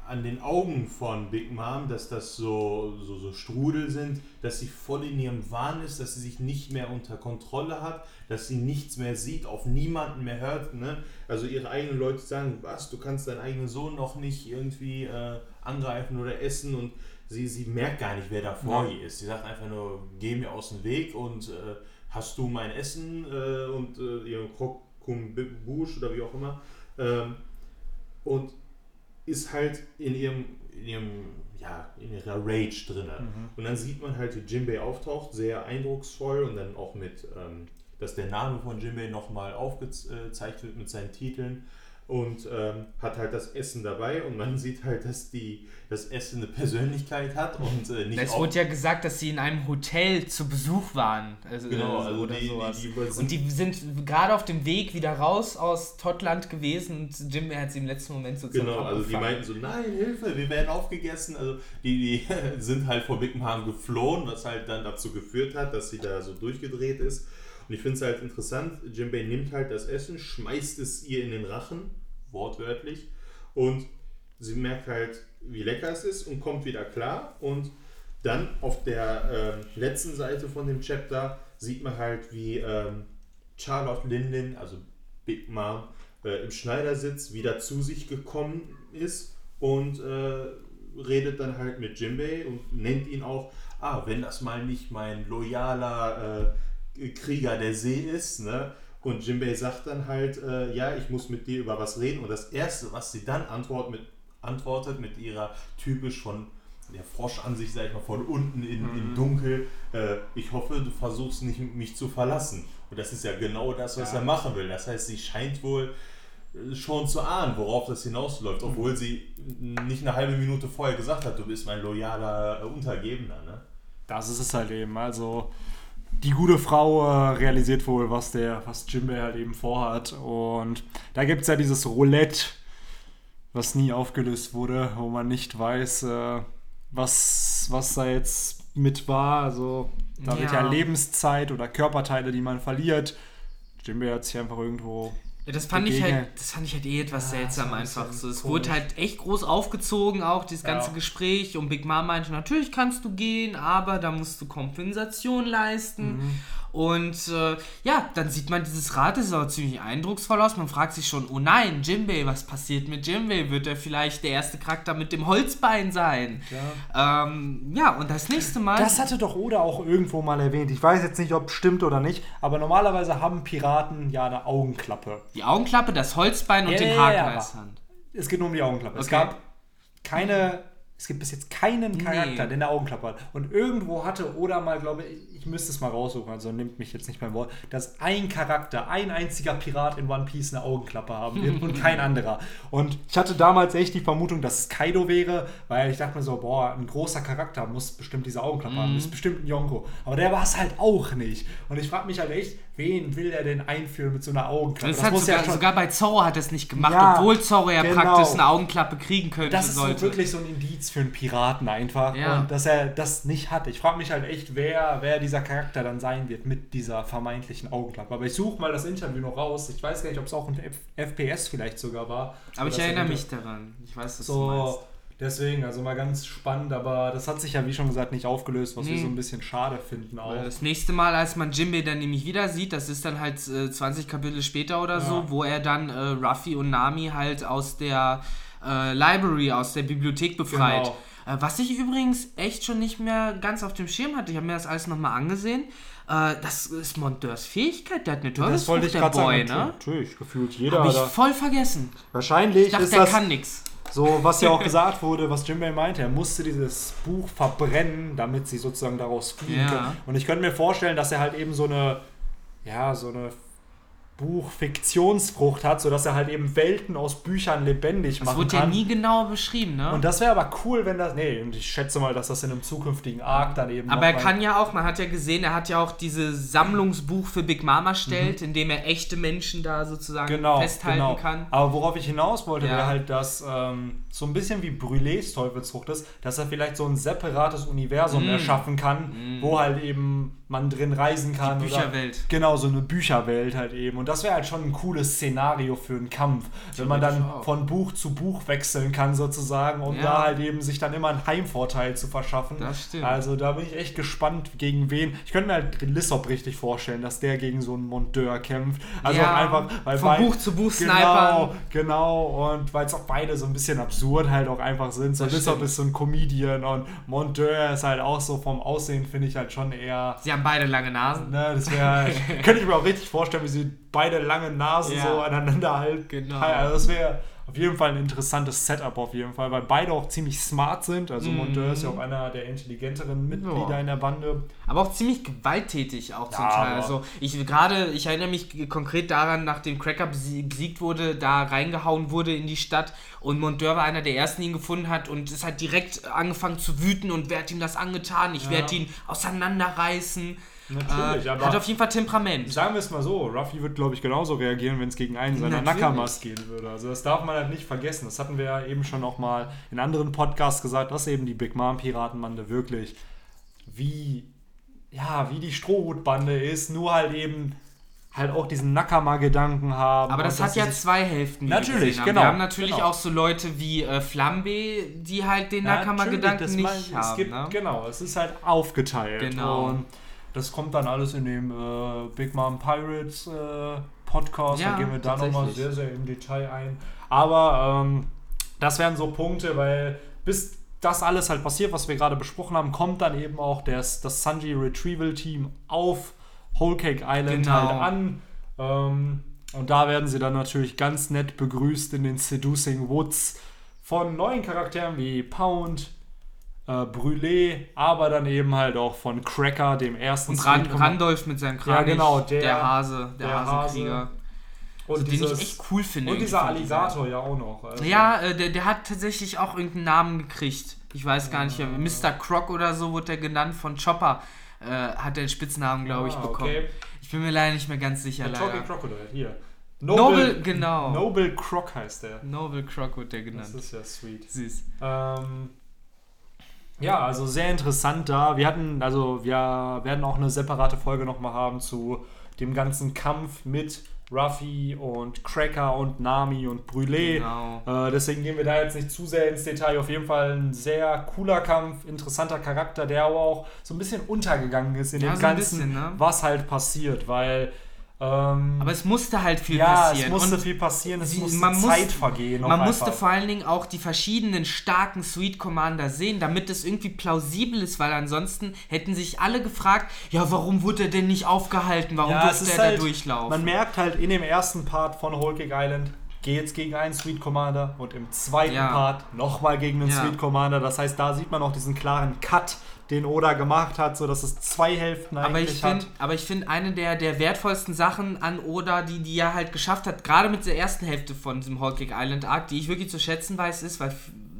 S2: an den Augen von Big Mom, dass das so, so, so Strudel sind, dass sie voll in ihrem Wahn ist, dass sie sich nicht mehr unter Kontrolle hat, dass sie nichts mehr sieht, auf niemanden mehr hört. Ne? Also ihre eigenen Leute sagen, was, du kannst deinen eigenen Sohn noch nicht irgendwie äh, angreifen oder essen und sie, sie merkt gar nicht, wer da vor
S1: Ja.
S2: ihr ist. Sie sagt einfach nur, geh mir aus dem Weg und äh, hast du mein Essen äh, und äh, ihren Krokumbouche oder wie auch immer. Ähm, und ist halt in ihrem, in ihrem, ja, in ihrer Rage drin.
S1: Mhm.
S2: Und dann sieht man halt, wie Jinbei auftaucht, sehr eindrucksvoll und dann auch mit, ähm, dass der Name von Jinbei nochmal aufgezeigt wird mit seinen Titeln und ähm, hat halt das Essen dabei und man sieht halt, dass die, das Essen eine Persönlichkeit hat und äh, nicht
S3: Es wurde ja gesagt, dass sie in einem Hotel zu Besuch waren. Also,
S2: Genau,
S3: äh,
S2: also
S3: oder
S2: die- die-
S3: sowas.
S2: die über-
S3: und die sind gerade auf dem Weg wieder raus aus Totland gewesen und Jim hat sie im letzten Moment so zum
S2: Genau, also die meinten so, nein, Hilfe, wir werden aufgegessen. Also die, die <laughs> sind halt vor Bickenham geflohen, was halt dann dazu geführt hat, dass sie da so durchgedreht ist. Und ich finde es halt interessant, Jimbei nimmt halt das Essen, schmeißt es ihr in den Rachen, wortwörtlich, und sie merkt halt, wie lecker es ist und kommt wieder klar. Und dann auf der ähm, letzten Seite von dem Chapter sieht man halt, wie ähm, Charlotte Linden, also Big Mom, äh, im Schneidersitz wieder zu sich gekommen ist und äh, redet dann halt mit Jimbei und nennt ihn auch, ah, wenn das mal nicht mein loyaler äh, Krieger der See ist, ne? Und Jimbei sagt dann halt, äh, ja, ich muss mit dir über was reden. Und das Erste, was sie dann antwort mit, antwortet mit ihrer typisch von der Froschansicht, sag ich mal, von unten in, im Dunkel, äh, ich hoffe, du versuchst nicht mich zu verlassen. Und das ist ja genau das, was
S1: Ja.
S2: er machen will. Das heißt, sie scheint wohl äh, schon zu ahnen, worauf das hinausläuft, obwohl sie nicht eine halbe Minute vorher gesagt hat, du bist mein loyaler äh, Untergebener. Ne?
S1: Das ist es halt eben. Also die gute Frau äh, realisiert wohl, was der, was Jimbei halt eben vorhat. Und da gibt es ja dieses Roulette, was nie aufgelöst wurde, wo man nicht weiß, äh, was, was da jetzt mit war. Also da wird ja
S3: Ja.
S1: Lebenszeit oder Körperteile, die man verliert. Jimbei hat sich einfach irgendwo.
S3: Ja, das fand ich halt, das fand ich halt eh etwas
S1: Ja,
S3: seltsam
S1: so ein
S3: einfach. So, es wurde halt echt groß aufgezogen, auch dieses ganze
S1: Ja.
S3: Gespräch. Und Big Mom meinte, natürlich kannst du gehen, aber da musst du Kompensation leisten.
S1: Mhm.
S3: Und äh, ja, dann sieht man dieses Rad, das sah ziemlich eindrucksvoll aus. Man fragt sich schon, oh nein, Jimbei, was passiert mit Jimbei? Wird er vielleicht der erste Charakter mit dem Holzbein sein? Ähm, ja, und das nächste Mal.
S1: Das hatte doch Oda auch irgendwo mal erwähnt. Ich weiß jetzt nicht, ob es stimmt oder nicht, aber normalerweise haben Piraten ja eine Augenklappe.
S3: die Augenklappe, das Holzbein und
S1: Ja,
S3: den
S1: ja,
S3: Haken
S1: ja. Es geht nur um die Augenklappe. Es
S3: Okay.
S1: gab keine es gibt bis jetzt keinen Charakter,
S3: Nee.
S1: der eine Augenklappe hat. Und irgendwo hatte Oda mal, glaube ich, ich müsste es mal raussuchen, also nimmt mich jetzt nicht beim Wort, dass ein Charakter, ein einziger Pirat in One Piece eine Augenklappe haben wird und <laughs> kein anderer. Und ich hatte damals echt die Vermutung, dass es Kaido wäre, weil ich dachte mir so, boah, ein großer Charakter muss bestimmt diese Augenklappe haben, das ist bestimmt ein Yonko. Aber der war es halt auch nicht. Und ich frage mich halt echt, wen will er denn einführen mit so einer Augenklappe?
S3: Das hat sogar, sogar bei Zorro hat es nicht gemacht,
S1: Ja,
S3: obwohl Zorro ja
S1: genau.
S3: praktisch eine Augenklappe kriegen könnte
S1: das ist so
S3: sollte.
S1: wirklich so ein Indiz für einen Piraten einfach.
S3: Ja.
S1: Und dass er das nicht hat. Ich frage mich halt echt, wer, wer dieser Charakter dann sein wird mit dieser vermeintlichen Augenklappe. Aber ich suche mal das Interview noch raus. Ich weiß gar nicht, ob es auch ein F FPS vielleicht sogar war.
S3: Aber ich
S1: Dass er
S3: erinnere mich daran. Ich weiß, was du meinst.
S1: So, deswegen, also mal ganz spannend, aber das hat sich ja wie schon gesagt nicht aufgelöst, was wir
S3: Nee.
S1: so ein bisschen schade finden auch.
S3: Das nächste Mal, als man Jimbei dann nämlich wieder sieht, das ist dann halt äh, 20 Kapitel später oder so,
S1: Ja.
S3: wo er dann äh, Ruffy und Nami halt aus der äh, Library, aus der Bibliothek befreit.
S1: Genau.
S3: Äh, was ich übrigens echt schon nicht mehr ganz auf dem Schirm hatte, ich habe mir das alles nochmal angesehen. Äh, das ist Monteurs Fähigkeit, der hat eine
S1: das wollte ich
S3: der
S1: gerade
S3: Boy,
S1: sagen.
S3: ne?
S1: Natürlich, gefühlt jeder.
S3: Habe ich voll vergessen.
S1: Wahrscheinlich
S3: Ich dachte,
S1: ist
S3: der
S1: das
S3: kann nix.
S1: So, was ja auch gesagt wurde, was Jimbei meinte, er musste dieses Buch verbrennen, damit sie sozusagen daraus fliehen
S3: Ja.
S1: können. Und ich könnte mir vorstellen, dass er halt eben so eine, ja, so eine Buchfiktionsfrucht hat, sodass er halt eben Welten aus Büchern lebendig
S3: Das
S1: machen
S3: wurde ja
S1: kann.
S3: nie genau beschrieben, ne?
S1: und das wäre aber cool, wenn das. Nee, und ich schätze mal, dass das in einem zukünftigen Arc dann eben.
S3: Aber er kann ja auch, man hat ja gesehen, er hat ja auch dieses Sammlungsbuch für Big Mama stellt, in dem er echte Menschen da sozusagen
S1: Mhm. genau,
S3: festhalten
S1: genau.
S3: kann.
S1: Aber worauf ich hinaus wollte,
S3: Ja.
S1: wäre halt, dass ähm, so ein bisschen wie Brûlés Teufelsfrucht ist, dass er vielleicht so ein separates Universum
S3: Mm.
S1: erschaffen kann, wo halt eben man drin reisen kann.
S3: Die
S1: oder-
S3: Bücherwelt.
S1: Genau, so eine Bücherwelt halt eben. Und das wäre halt schon ein cooles Szenario für einen Kampf, wenn man dann
S3: auch.
S1: von Buch zu Buch wechseln kann sozusagen, um
S3: Ja.
S1: da halt eben sich dann immer einen Heimvorteil zu verschaffen.
S3: Das stimmt.
S1: Also da bin ich echt gespannt, gegen wen. Ich könnte mir halt Lissop richtig vorstellen, dass der gegen so einen Monteur kämpft. Also
S3: Ja,
S1: auch einfach, weil
S3: von
S1: beid-
S3: Buch zu Buch
S1: Genau,
S3: snipern.
S1: genau. Und weil es auch beide so ein bisschen absurd halt auch einfach sind. So
S3: Das
S1: Lissop
S3: stimmt.
S1: ist so ein Comedian und Monteur ist halt auch so vom Aussehen, finde ich halt schon eher.
S3: Sie haben beide lange Nasen.
S1: Ne, das wäre, <laughs> könnte ich mir auch richtig vorstellen, wie sie beide lange Nasen
S3: Ja.
S1: so aneinander halten.
S3: Genau.
S1: Also das wäre auf jeden Fall ein interessantes Setup auf jeden Fall, weil beide auch ziemlich smart sind. Also
S3: Mhm.
S1: Monteur ist ja auch einer der intelligenteren Mitglieder
S3: Ja.
S1: in der Bande.
S3: Aber auch ziemlich gewalttätig auch zum
S1: Ja,
S3: Teil. Also ich gerade, ich erinnere mich konkret daran, nachdem Cracker besie- besiegt wurde, da reingehauen wurde in die Stadt und Monteur war einer der ersten, die ihn gefunden hat und es hat direkt angefangen zu wüten und wer hat ihm das angetan? Ich
S1: Ja.
S3: werde ihn auseinanderreißen.
S1: Natürlich,
S3: äh,
S1: aber-
S3: hat auf jeden Fall Temperament.
S1: Sagen wir es mal so, Ruffy wird, glaube ich, genauso reagieren, wenn es gegen einen seiner
S3: Natürlich.
S1: Nakamas gehen würde. Also das darf man halt nicht vergessen. Das hatten wir ja eben schon auch mal in anderen Podcasts gesagt, dass eben die Big Mom Piratenbande wirklich wie, ja, wie die Strohhutbande ist, nur halt eben halt auch diesen Nakama-Gedanken haben.
S3: Aber das hat ja zwei Hälften.
S1: Natürlich,
S3: gesehen haben.
S1: genau,
S3: Wir haben natürlich
S1: genau.
S3: auch so Leute wie äh, Flambe, die halt den Nakama-Gedanken nicht
S1: mein-
S3: haben.
S1: Es gibt,
S3: ne?
S1: Genau, es ist halt aufgeteilt.
S3: Genau.
S1: Und das kommt dann alles in dem äh, Big Mom Pirates äh, Podcast.
S3: Ja,
S1: da gehen wir da nochmal sehr, sehr im Detail ein. Aber ähm, das wären so Punkte, weil bis das alles halt passiert, was wir gerade besprochen haben, kommt dann eben auch das, das Sanji Retrieval Team auf Whole Cake Island
S3: Genau.
S1: halt an. Ähm, und da werden sie dann natürlich ganz nett begrüßt in den Seducing Woods von neuen Charakteren wie Pound, äh, Brûlé, aber dann eben halt auch von Cracker, dem ersten
S3: Und Ran Randolph mit seinem Kranich,
S1: genau, der-
S3: der Hase, der,
S1: der
S3: Hasenkrieger.
S1: und,
S3: Also, den
S1: dieses,
S3: ich echt cool finde.
S1: und dieser Alligator ja auch noch. Also,
S3: Ja, äh, der, der hat tatsächlich auch irgendeinen Namen gekriegt. Ich weiß gar nicht mehr. Mr. Croc oder so wurde der genannt von Chopper. Äh, hat der den Spitznamen, glaube ich,
S1: Ah,
S3: bekommen.
S1: okay.
S3: Ich bin mir leider nicht mehr ganz sicher.
S1: Der Talking. Crocodile, hier.
S3: Noble, genau.
S1: Noble Croc heißt der.
S3: Noble Croc wird der
S1: Das
S3: genannt.
S1: ist ja sweet.
S3: Süß.
S1: Ähm, ja, also sehr interessant da. Wir hatten, also wir werden auch eine separate Folge nochmal haben zu dem ganzen Kampf mit Ruffy und Cracker und Nami und Brûlé.
S3: Genau.
S1: Äh, deswegen gehen wir da jetzt nicht zu sehr ins Detail. Auf jeden Fall ein sehr cooler Kampf, interessanter Charakter, der aber auch so ein bisschen untergegangen ist in
S3: Ja,
S1: dem
S3: so
S1: Ganzen,
S3: bisschen, ne?
S1: was halt passiert, weil ähm,
S3: Aber es musste halt viel
S1: ja,
S3: passieren.
S1: es musste
S3: Und
S1: viel passieren, es
S3: sie-
S1: musste
S3: man muss-
S1: Zeit vergehen.
S3: Man musste
S1: einfach.
S3: vor allen Dingen auch die verschiedenen starken Sweet Commander sehen, damit es irgendwie plausibel ist, weil ansonsten hätten sich alle gefragt, ja, warum wurde er denn nicht aufgehalten? Warum
S1: Ja,
S3: durfte er
S1: halt-
S3: da durchlaufen?
S1: Man merkt halt in dem ersten Part von Cake Island jetzt gegen einen Sweet Commander und im zweiten
S3: Ja.
S1: Part nochmal gegen einen
S3: Ja.
S1: Sweet Commander. Das heißt, da sieht man auch diesen klaren Cut, den Oda gemacht hat, so dass es zwei Hälften
S3: Aber
S1: eigentlich
S3: ich finde,
S1: hat.
S3: aber ich finde eine der, der wertvollsten Sachen an Oda, die die er halt geschafft hat, gerade mit der ersten Hälfte von diesem Whole Cake Island Arc, die ich wirklich zu schätzen weiß, ist, weil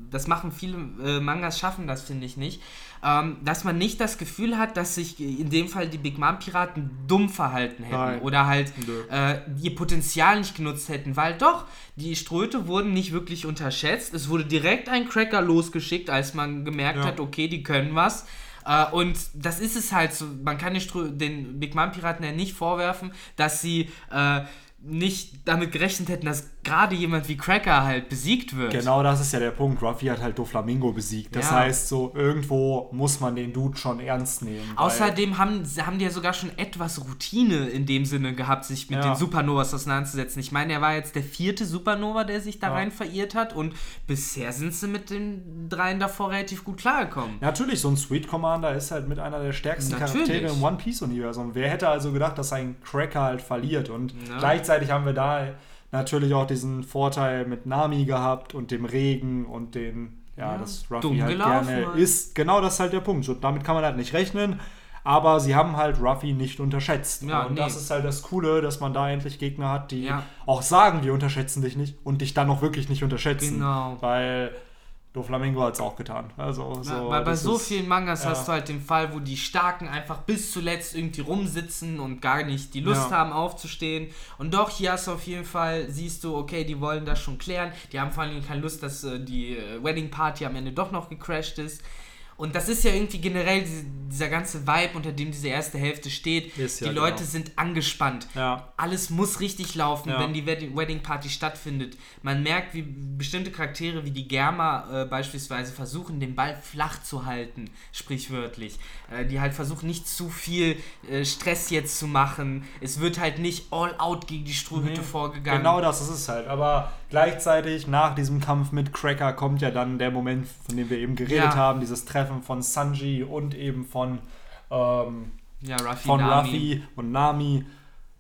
S3: das machen viele äh, Mangas schaffen das finde ich nicht, ähm, dass man nicht das Gefühl hat, dass sich in dem Fall die Big Mom Piraten dumm verhalten hätten
S1: Nein.
S3: oder halt äh, ihr Potenzial nicht genutzt hätten, weil doch die Ströte wurden nicht wirklich unterschätzt. Es wurde direkt ein Cracker losgeschickt, als man gemerkt
S1: Ja.
S3: hat, okay, die können was. Äh, und das ist es halt so. Man kann den, Big Mom Piraten ja nicht vorwerfen, dass sie äh, nicht damit gerechnet hätten, dass gerade jemand wie Cracker halt besiegt wird.
S1: Genau das ist ja der Punkt. Ruffy hat halt Doflamingo besiegt. Das
S3: Ja.
S1: heißt, so irgendwo muss man den Dude schon ernst nehmen.
S3: Außerdem haben, haben die ja sogar schon etwas Routine in dem Sinne gehabt, sich mit
S1: Ja.
S3: den Supernovas auseinanderzusetzen. Ich meine, er war jetzt der vierte Supernova, der sich da
S1: Ja.
S3: rein verirrt hat und bisher sind sie mit den dreien davor relativ gut klargekommen.
S1: Natürlich, so ein Sweet Commander ist halt mit einer der stärksten
S3: Natürlich.
S1: Charaktere im One Piece-Universum. Wer hätte also gedacht, dass ein Cracker halt verliert? Und gleichzeitig haben wir da natürlich auch diesen Vorteil mit Nami gehabt und dem Regen und den, ja,
S3: Ja,
S1: dass Ruffy halt
S3: gelaufen
S1: gerne
S3: halt.
S1: ist. Genau das ist halt der Punkt. So, damit kann man halt nicht rechnen. Aber sie haben halt Ruffy nicht unterschätzt.
S3: Ja,
S1: und
S3: nee.
S1: das ist halt das Coole, dass man da endlich Gegner hat, die
S3: Ja.
S1: auch sagen, wir unterschätzen dich nicht und dich dann auch wirklich nicht unterschätzen.
S3: Genau.
S1: Weil Doflamingo hat es auch getan. Also, so,
S3: weil bei so
S1: ist-
S3: vielen Mangas
S1: ja.
S3: hast du halt den Fall, wo die Starken einfach bis zuletzt irgendwie rumsitzen und gar nicht die Lust
S1: Ja.
S3: haben aufzustehen. Und doch, hier hast du auf jeden Fall, siehst du, okay, die wollen das schon klären. Die haben vor allem keine Lust, dass äh, die äh, Wedding Party am Ende doch noch gecrashed ist. Und das ist ja irgendwie generell diese, dieser ganze Vibe, unter dem diese erste Hälfte steht.
S1: Ist
S3: die
S1: ja,
S3: Leute
S1: genau.
S3: sind angespannt.
S1: Ja.
S3: Alles muss richtig laufen,
S1: Ja.
S3: wenn die Wedding, Party stattfindet. Man merkt, wie bestimmte Charaktere wie die Germa äh, beispielsweise versuchen, den Ball flach zu halten, sprichwörtlich. Äh, die halt versuchen, nicht zu viel äh, Stress jetzt zu machen. Es wird halt nicht all out gegen die Strohhütte
S1: Nee,
S3: vorgegangen.
S1: Genau das ist es halt. Aber gleichzeitig nach diesem Kampf mit Cracker kommt ja dann der Moment, von dem wir eben geredet
S3: Ja.
S1: haben, dieses Treffen von Sanji und eben von, ähm,
S3: Ja, Ruffy,
S1: von
S3: Nami.
S1: Ruffy und Nami.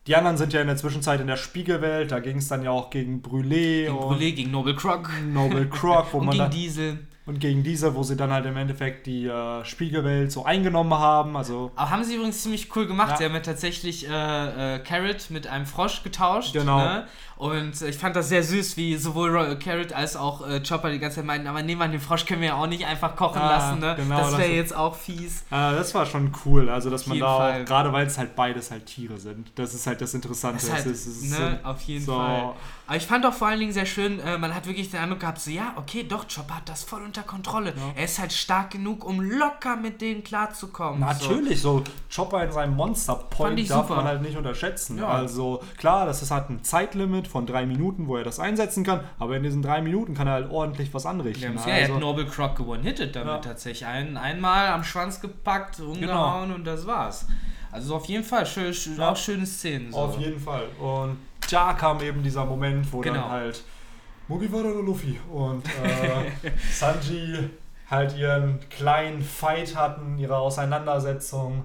S1: Die anderen sind ja in der Zwischenzeit in der Spiegelwelt. Da ging es dann ja auch gegen Brûlé
S3: Gegen
S1: und
S3: Brûlé, gegen Noble Croc.
S1: Noble Croc, wo
S3: und
S1: man
S3: gegen
S1: dann,
S3: Diesel.
S1: und gegen diese, wo sie dann halt im Endeffekt die äh, Spiegelwelt so eingenommen haben. Also
S3: Aber haben sie übrigens ziemlich cool gemacht.
S1: Ja.
S3: Sie haben ja tatsächlich äh, äh, Carrot mit einem Frosch getauscht.
S1: Genau.
S3: Ne? Und ich fand das sehr süß, wie sowohl Ro- Carrot als auch äh, Chopper die ganze Zeit meinten, aber nehmen wir den Frosch können wir ja auch nicht einfach kochen
S1: Ah,
S3: lassen. Ne?
S1: genau,
S3: das wäre
S1: ist-
S3: jetzt auch fies.
S1: Äh, das war schon cool, also dass man da
S3: Fall.
S1: auch, gerade weil es halt beides halt Tiere sind, das ist halt das Interessante.
S3: Das ist halt,
S1: ist, es
S3: ne, auf jeden
S1: so-
S3: Fall. Aber ich fand auch vor allen Dingen sehr schön, äh, man hat wirklich den Eindruck gehabt, so ja, okay, doch, Chopper hat das voll unter Kontrolle. Er ist halt stark genug, um locker mit denen klarzukommen.
S1: Natürlich, so Chopper in seinem Monster
S3: Fand
S1: Point
S3: ich
S1: darf
S3: super.
S1: man halt nicht unterschätzen.
S3: Ja.
S1: Also klar, das ist halt ein Zeitlimit von drei Minuten, wo er das einsetzen kann, aber in diesen drei Minuten kann er halt ordentlich was anrichten.
S3: Ja, er
S1: also,
S3: hat Noble Croc gewonnen-hitted damit
S1: Ja.
S3: tatsächlich. Ein, einmal am Schwanz gepackt, umgehauen und das war's. Also auf jeden Fall, schön,
S1: Ja.
S3: auch schöne Szenen. So.
S1: auf jeden Fall. Und da kam eben dieser Moment, wo
S3: Genau.
S1: dann halt Mugiwara oder Luffy und äh, Sanji halt ihren kleinen Fight hatten, ihre Auseinandersetzung.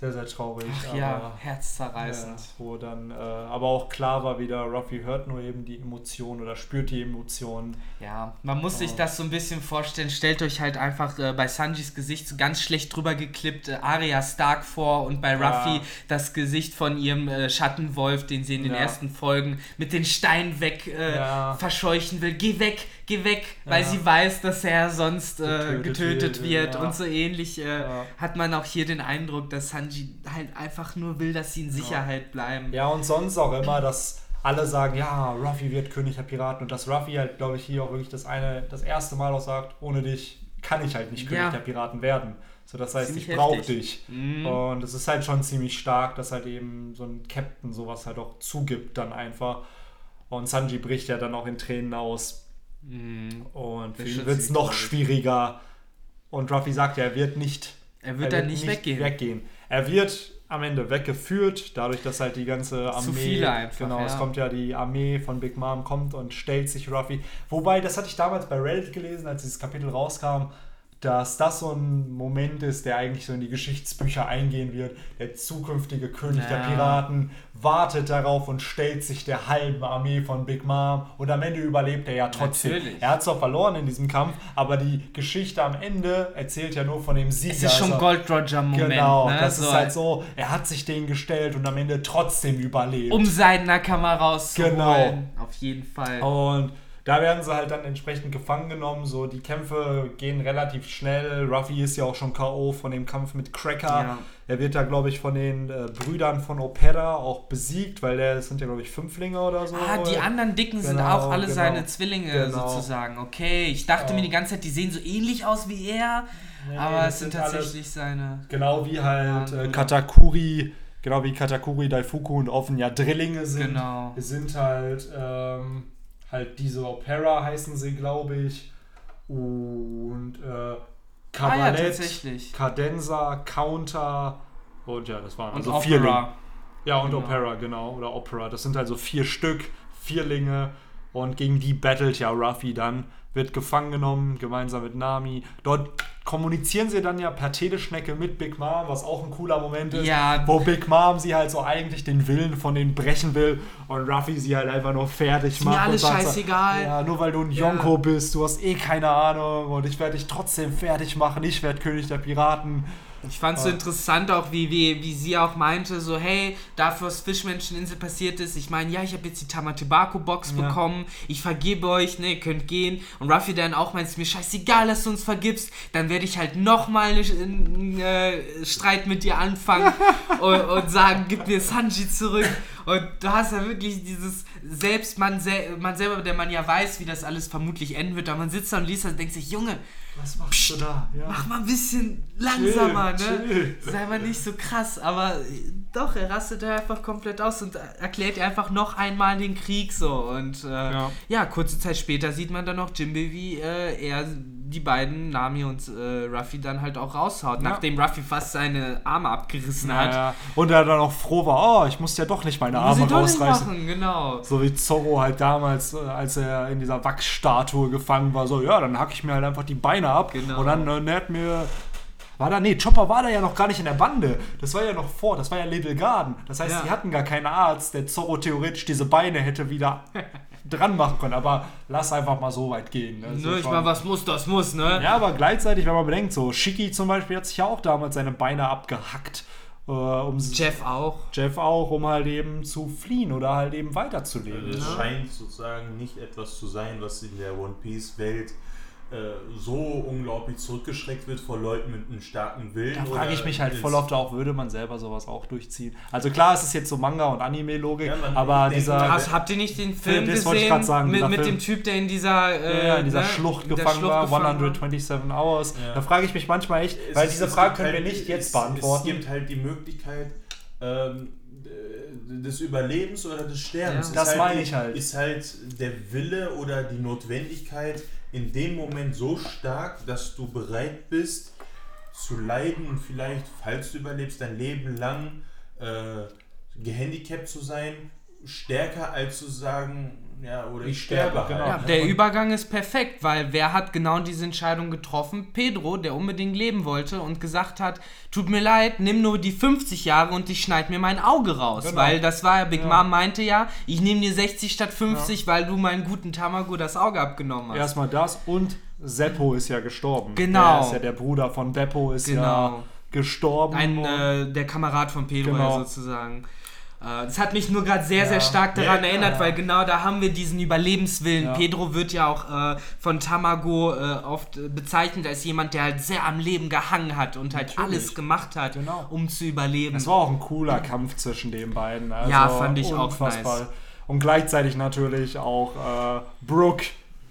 S1: Sehr, sehr traurig.
S3: Ach ja,
S1: aber-
S3: herzzerreißend.
S1: Ja, wo dann äh, aber auch klar war wieder, Ruffy hört nur eben die Emotionen oder spürt die Emotionen.
S3: Ja, man muss sich
S1: Ja.
S3: das so ein bisschen vorstellen. Stellt euch halt einfach äh, bei Sanjis Gesicht so ganz schlecht drüber geklippt äh, Arya Stark vor und bei
S1: Ja.
S3: Ruffy das Gesicht von ihrem äh, Schattenwolf, den sie in den
S1: Ja.
S3: ersten Folgen mit den Steinen weg äh,
S1: Ja.
S3: verscheuchen will. Geh weg, geh weg, weil
S1: Ja.
S3: sie weiß, dass er sonst äh,
S1: Getötet
S3: getötet,
S1: wird,
S3: wird.
S1: ja.
S3: Und so ähnlich äh,
S1: Ja.
S3: hat man auch hier den Eindruck, dass Sanji halt einfach nur will, dass sie in Sicherheit bleiben.
S1: Ja, und sonst auch immer, dass alle sagen, ja, Ruffy wird König der Piraten und dass Ruffy halt, glaube ich, hier auch wirklich das eine, das erste Mal auch sagt, ohne dich kann ich halt nicht König der Piraten werden. So, das heißt,
S3: Ziemlich
S1: ich brauche dich.
S3: Mhm.
S1: Und es ist halt schon ziemlich stark, dass halt eben so ein Captain sowas halt auch zugibt dann einfach. Und Sanji bricht ja dann auch in Tränen aus.
S3: Mhm.
S1: Und für ihn wird es noch schwieriger. Und Ruffy sagt ja, er wird nicht,
S3: Er wird dann nicht, weggehen.
S1: weggehen. Er wird am Ende weggeführt, dadurch, dass halt die ganze Armee.
S3: Zu viele einfach,
S1: Genau, es
S3: ja.
S1: kommt ja die Armee von Big Mom kommt und stellt sich Ruffy. Wobei, das hatte ich damals bei Reddit gelesen, als dieses Kapitel rauskam. Dass das so ein Moment ist, der eigentlich so in die Geschichtsbücher eingehen wird. Der zukünftige König der
S3: Ja.
S1: Piraten wartet darauf und stellt sich der halben Armee von Big Mom und am Ende überlebt er ja trotzdem.
S3: Natürlich.
S1: Er hat zwar verloren in diesem Kampf, aber die Geschichte am Ende erzählt ja nur von dem Sieger.
S3: Es ist schon
S1: Also-
S3: Gold Roger-Moment.
S1: Genau,
S3: ne?
S1: das
S3: so,
S1: ist halt so, er hat sich den gestellt und am Ende trotzdem überlebt.
S3: Um seinen Nakama rauszuholen.
S1: Genau.
S3: Auf jeden Fall.
S1: Und da werden sie halt dann entsprechend gefangen genommen. So, die Kämpfe gehen relativ schnell. Ruffy ist ja auch schon K.O. von dem Kampf mit Cracker.
S3: Ja.
S1: Er wird da, glaube ich, von den äh, Brüdern von Opera auch besiegt, weil der das sind ja, glaube ich, Fünflinge oder so.
S3: Ah, die anderen Dicken sind
S1: Genau,
S3: auch alle
S1: genau.
S3: seine Zwillinge
S1: Genau.
S3: sozusagen. Okay, ich dachte
S1: Ja.
S3: mir die ganze Zeit, die sehen so ähnlich aus wie er,
S1: Nee,
S3: aber es sind
S1: sind
S3: tatsächlich seine.
S1: Genau wie halt äh. Katakuri, genau wie Katakuri, Daifuku und Offen ja Drillinge sind.
S3: Genau.
S1: Wir sind halt, ähm, halt diese Opera heißen sie, glaube ich. Und äh,
S3: Ah ja,
S1: Kabarett,
S3: tatsächlich.
S1: Cadenza, Counter und ja, das waren
S3: Und
S1: also vier Linge.
S3: Opera.
S1: Ja, und
S3: Genau.
S1: Opera, genau. Oder Opera. Das sind also vier Stück, Vierlinge. Und gegen die battelt ja Ruffy dann. Wird gefangen genommen, gemeinsam mit Nami. Dort kommunizieren sie dann ja per Teleschnecke mit Big Mom, was auch ein cooler Moment ist.
S3: Ja.
S1: Wo Big Mom sie halt so eigentlich den Willen von denen brechen will und Ruffy sie halt einfach nur fertig
S3: Ist mir
S1: macht.
S3: alles
S1: und sagt
S3: scheißegal.
S1: Ja, nur weil du ein
S3: Ja.
S1: Yonko bist, du hast eh keine Ahnung und ich werde dich trotzdem fertig machen. Ich werde König der Piraten.
S3: Ich fand es so
S1: Ah.
S3: interessant auch, wie, wie, wie sie auch meinte, so hey, dafür was Fischmenscheninsel passiert ist, ich meine, ja, ich habe jetzt die Tamatobako-Box
S1: Ja.
S3: bekommen, ich vergebe euch, ne, ihr könnt gehen. Und Ruffy dann auch meint, es mir scheißegal, dass du uns vergibst, dann werde ich halt nochmal einen äh, Streit mit dir anfangen <laughs> und, und sagen, gib mir Sanji zurück. Und du hast ja wirklich dieses, selbst man, sel man selber, der man ja weiß, wie das alles vermutlich enden wird, aber man sitzt da und liest das und denkt sich, Junge,
S1: Was machst du da? Ja.
S3: mach mal ein bisschen langsamer,
S1: Chill,
S3: ne?
S1: chill.
S3: Sei mal nicht so krass, aber doch, er rastet da einfach komplett aus und erklärt einfach noch einmal den Krieg so. Und äh, ja.
S1: Ja.
S3: kurze Zeit später sieht man dann noch Jimbe, wie äh, er die beiden, Nami und äh, Ruffy, dann halt auch raushaut,
S1: Ja.
S3: nachdem Ruffy fast seine Arme abgerissen hat.
S1: Ja, und er dann auch froh war, oh, ich musste ja doch nicht meine
S3: Muss
S1: Arme
S3: nicht
S1: rausreißen.
S3: machen, genau.
S1: So wie Zorro halt damals, äh, als er in dieser Wachsstatue gefangen war, so, ja, dann hack ich mir halt einfach die Beine ab.
S3: Genau.
S1: Und dann äh, nährt mir. War da, nee, Chopper war da ja noch gar nicht in der Bande. Das war ja noch vor, das war ja Little Garden. Das heißt,
S3: Ja.
S1: die hatten gar keinen Arzt, der Zorro theoretisch diese Beine hätte wieder <laughs> dran machen können. Aber lass einfach mal so weit gehen. Ne?
S3: Ne, ich meine, was muss, das muss, ne?
S1: ja, aber gleichzeitig, wenn man bedenkt, so Shiki zum Beispiel hat sich ja auch damals seine Beine abgehackt. Äh, um
S3: Jeff auch.
S1: Jeff auch, um halt eben zu fliehen oder halt eben weiterzuleben.
S2: Es
S3: Ja.
S2: scheint sozusagen nicht etwas zu sein, was in der One Piece Welt äh, so unglaublich zurückgeschreckt wird vor Leuten mit einem starken Willen.
S1: Da frage ich mich halt voll oft auch, würde man selber sowas auch durchziehen? Also klar, es ist jetzt so Manga- und Anime-Logik,
S2: Ja,
S1: aber
S2: ich
S1: dieser...
S3: Hast, habt ihr nicht den Film
S1: das wollte ich
S3: gesehen
S1: grad sagen,
S3: mit, mit
S1: Film.
S3: dem Typ, der in dieser, äh,
S1: ja, in dieser
S3: ne,
S1: Schlucht gefangen
S3: Schlucht
S1: war,
S3: gefangen war?
S1: 127 Hours.
S2: Ja.
S1: Da frage ich mich manchmal echt,
S2: Es
S1: weil
S2: ist-
S1: diese
S2: es
S1: Frage können wir
S2: halt-
S1: nicht jetzt
S2: es,
S1: beantworten.
S2: Es gibt halt die Möglichkeit ähm, äh, des Überlebens oder des Sterbens.
S3: Ja.
S1: Das
S2: halt
S1: meine ich halt.
S2: Ist halt der Wille oder die Notwendigkeit in dem Moment so stark, dass du bereit bist zu leiden und vielleicht, falls du überlebst, dein Leben lang äh, gehandicapt zu sein, stärker als zu sagen, ja, oder ich,
S1: Ich sterbe,
S2: sterbe
S1: genau.
S3: Ja,
S2: halt.
S3: der Übergang ist perfekt, weil wer hat genau diese Entscheidung getroffen? Pedro, der unbedingt leben wollte und gesagt hat, tut mir leid, nimm nur die 50 Jahre und ich schneid mir mein Auge raus.
S1: Genau.
S3: Weil das war ja, Big
S1: Ja.
S3: Mom meinte ja, ich nehme dir 60 statt 50, weil du meinen guten Tamago das Auge abgenommen hast.
S1: Erstmal das und Seppo ist ja gestorben.
S3: Genau.
S1: Der ist ja der Bruder von Beppo, ist ja
S3: Genau.
S1: gestorben.
S3: Ein, äh, der Kamerad von Pedro
S1: Genau.
S3: ja, sozusagen. Äh, Das hat mich nur gerade sehr,
S1: Ja.
S3: sehr stark daran
S2: Ja,
S3: erinnert,
S1: ja.
S3: weil genau da haben wir diesen Überlebenswillen. Pedro wird ja auch äh, von Tamago äh, oft äh, bezeichnet als jemand, der halt sehr am Leben gehangen hat und halt
S1: Natürlich.
S3: alles gemacht hat,
S1: Genau.
S3: um zu überleben.
S1: Es war auch ein cooler Kampf zwischen den beiden. Also
S3: Ja, fand ich auch
S1: unfassbar.
S3: nice.
S1: Und gleichzeitig natürlich auch äh, Brooke,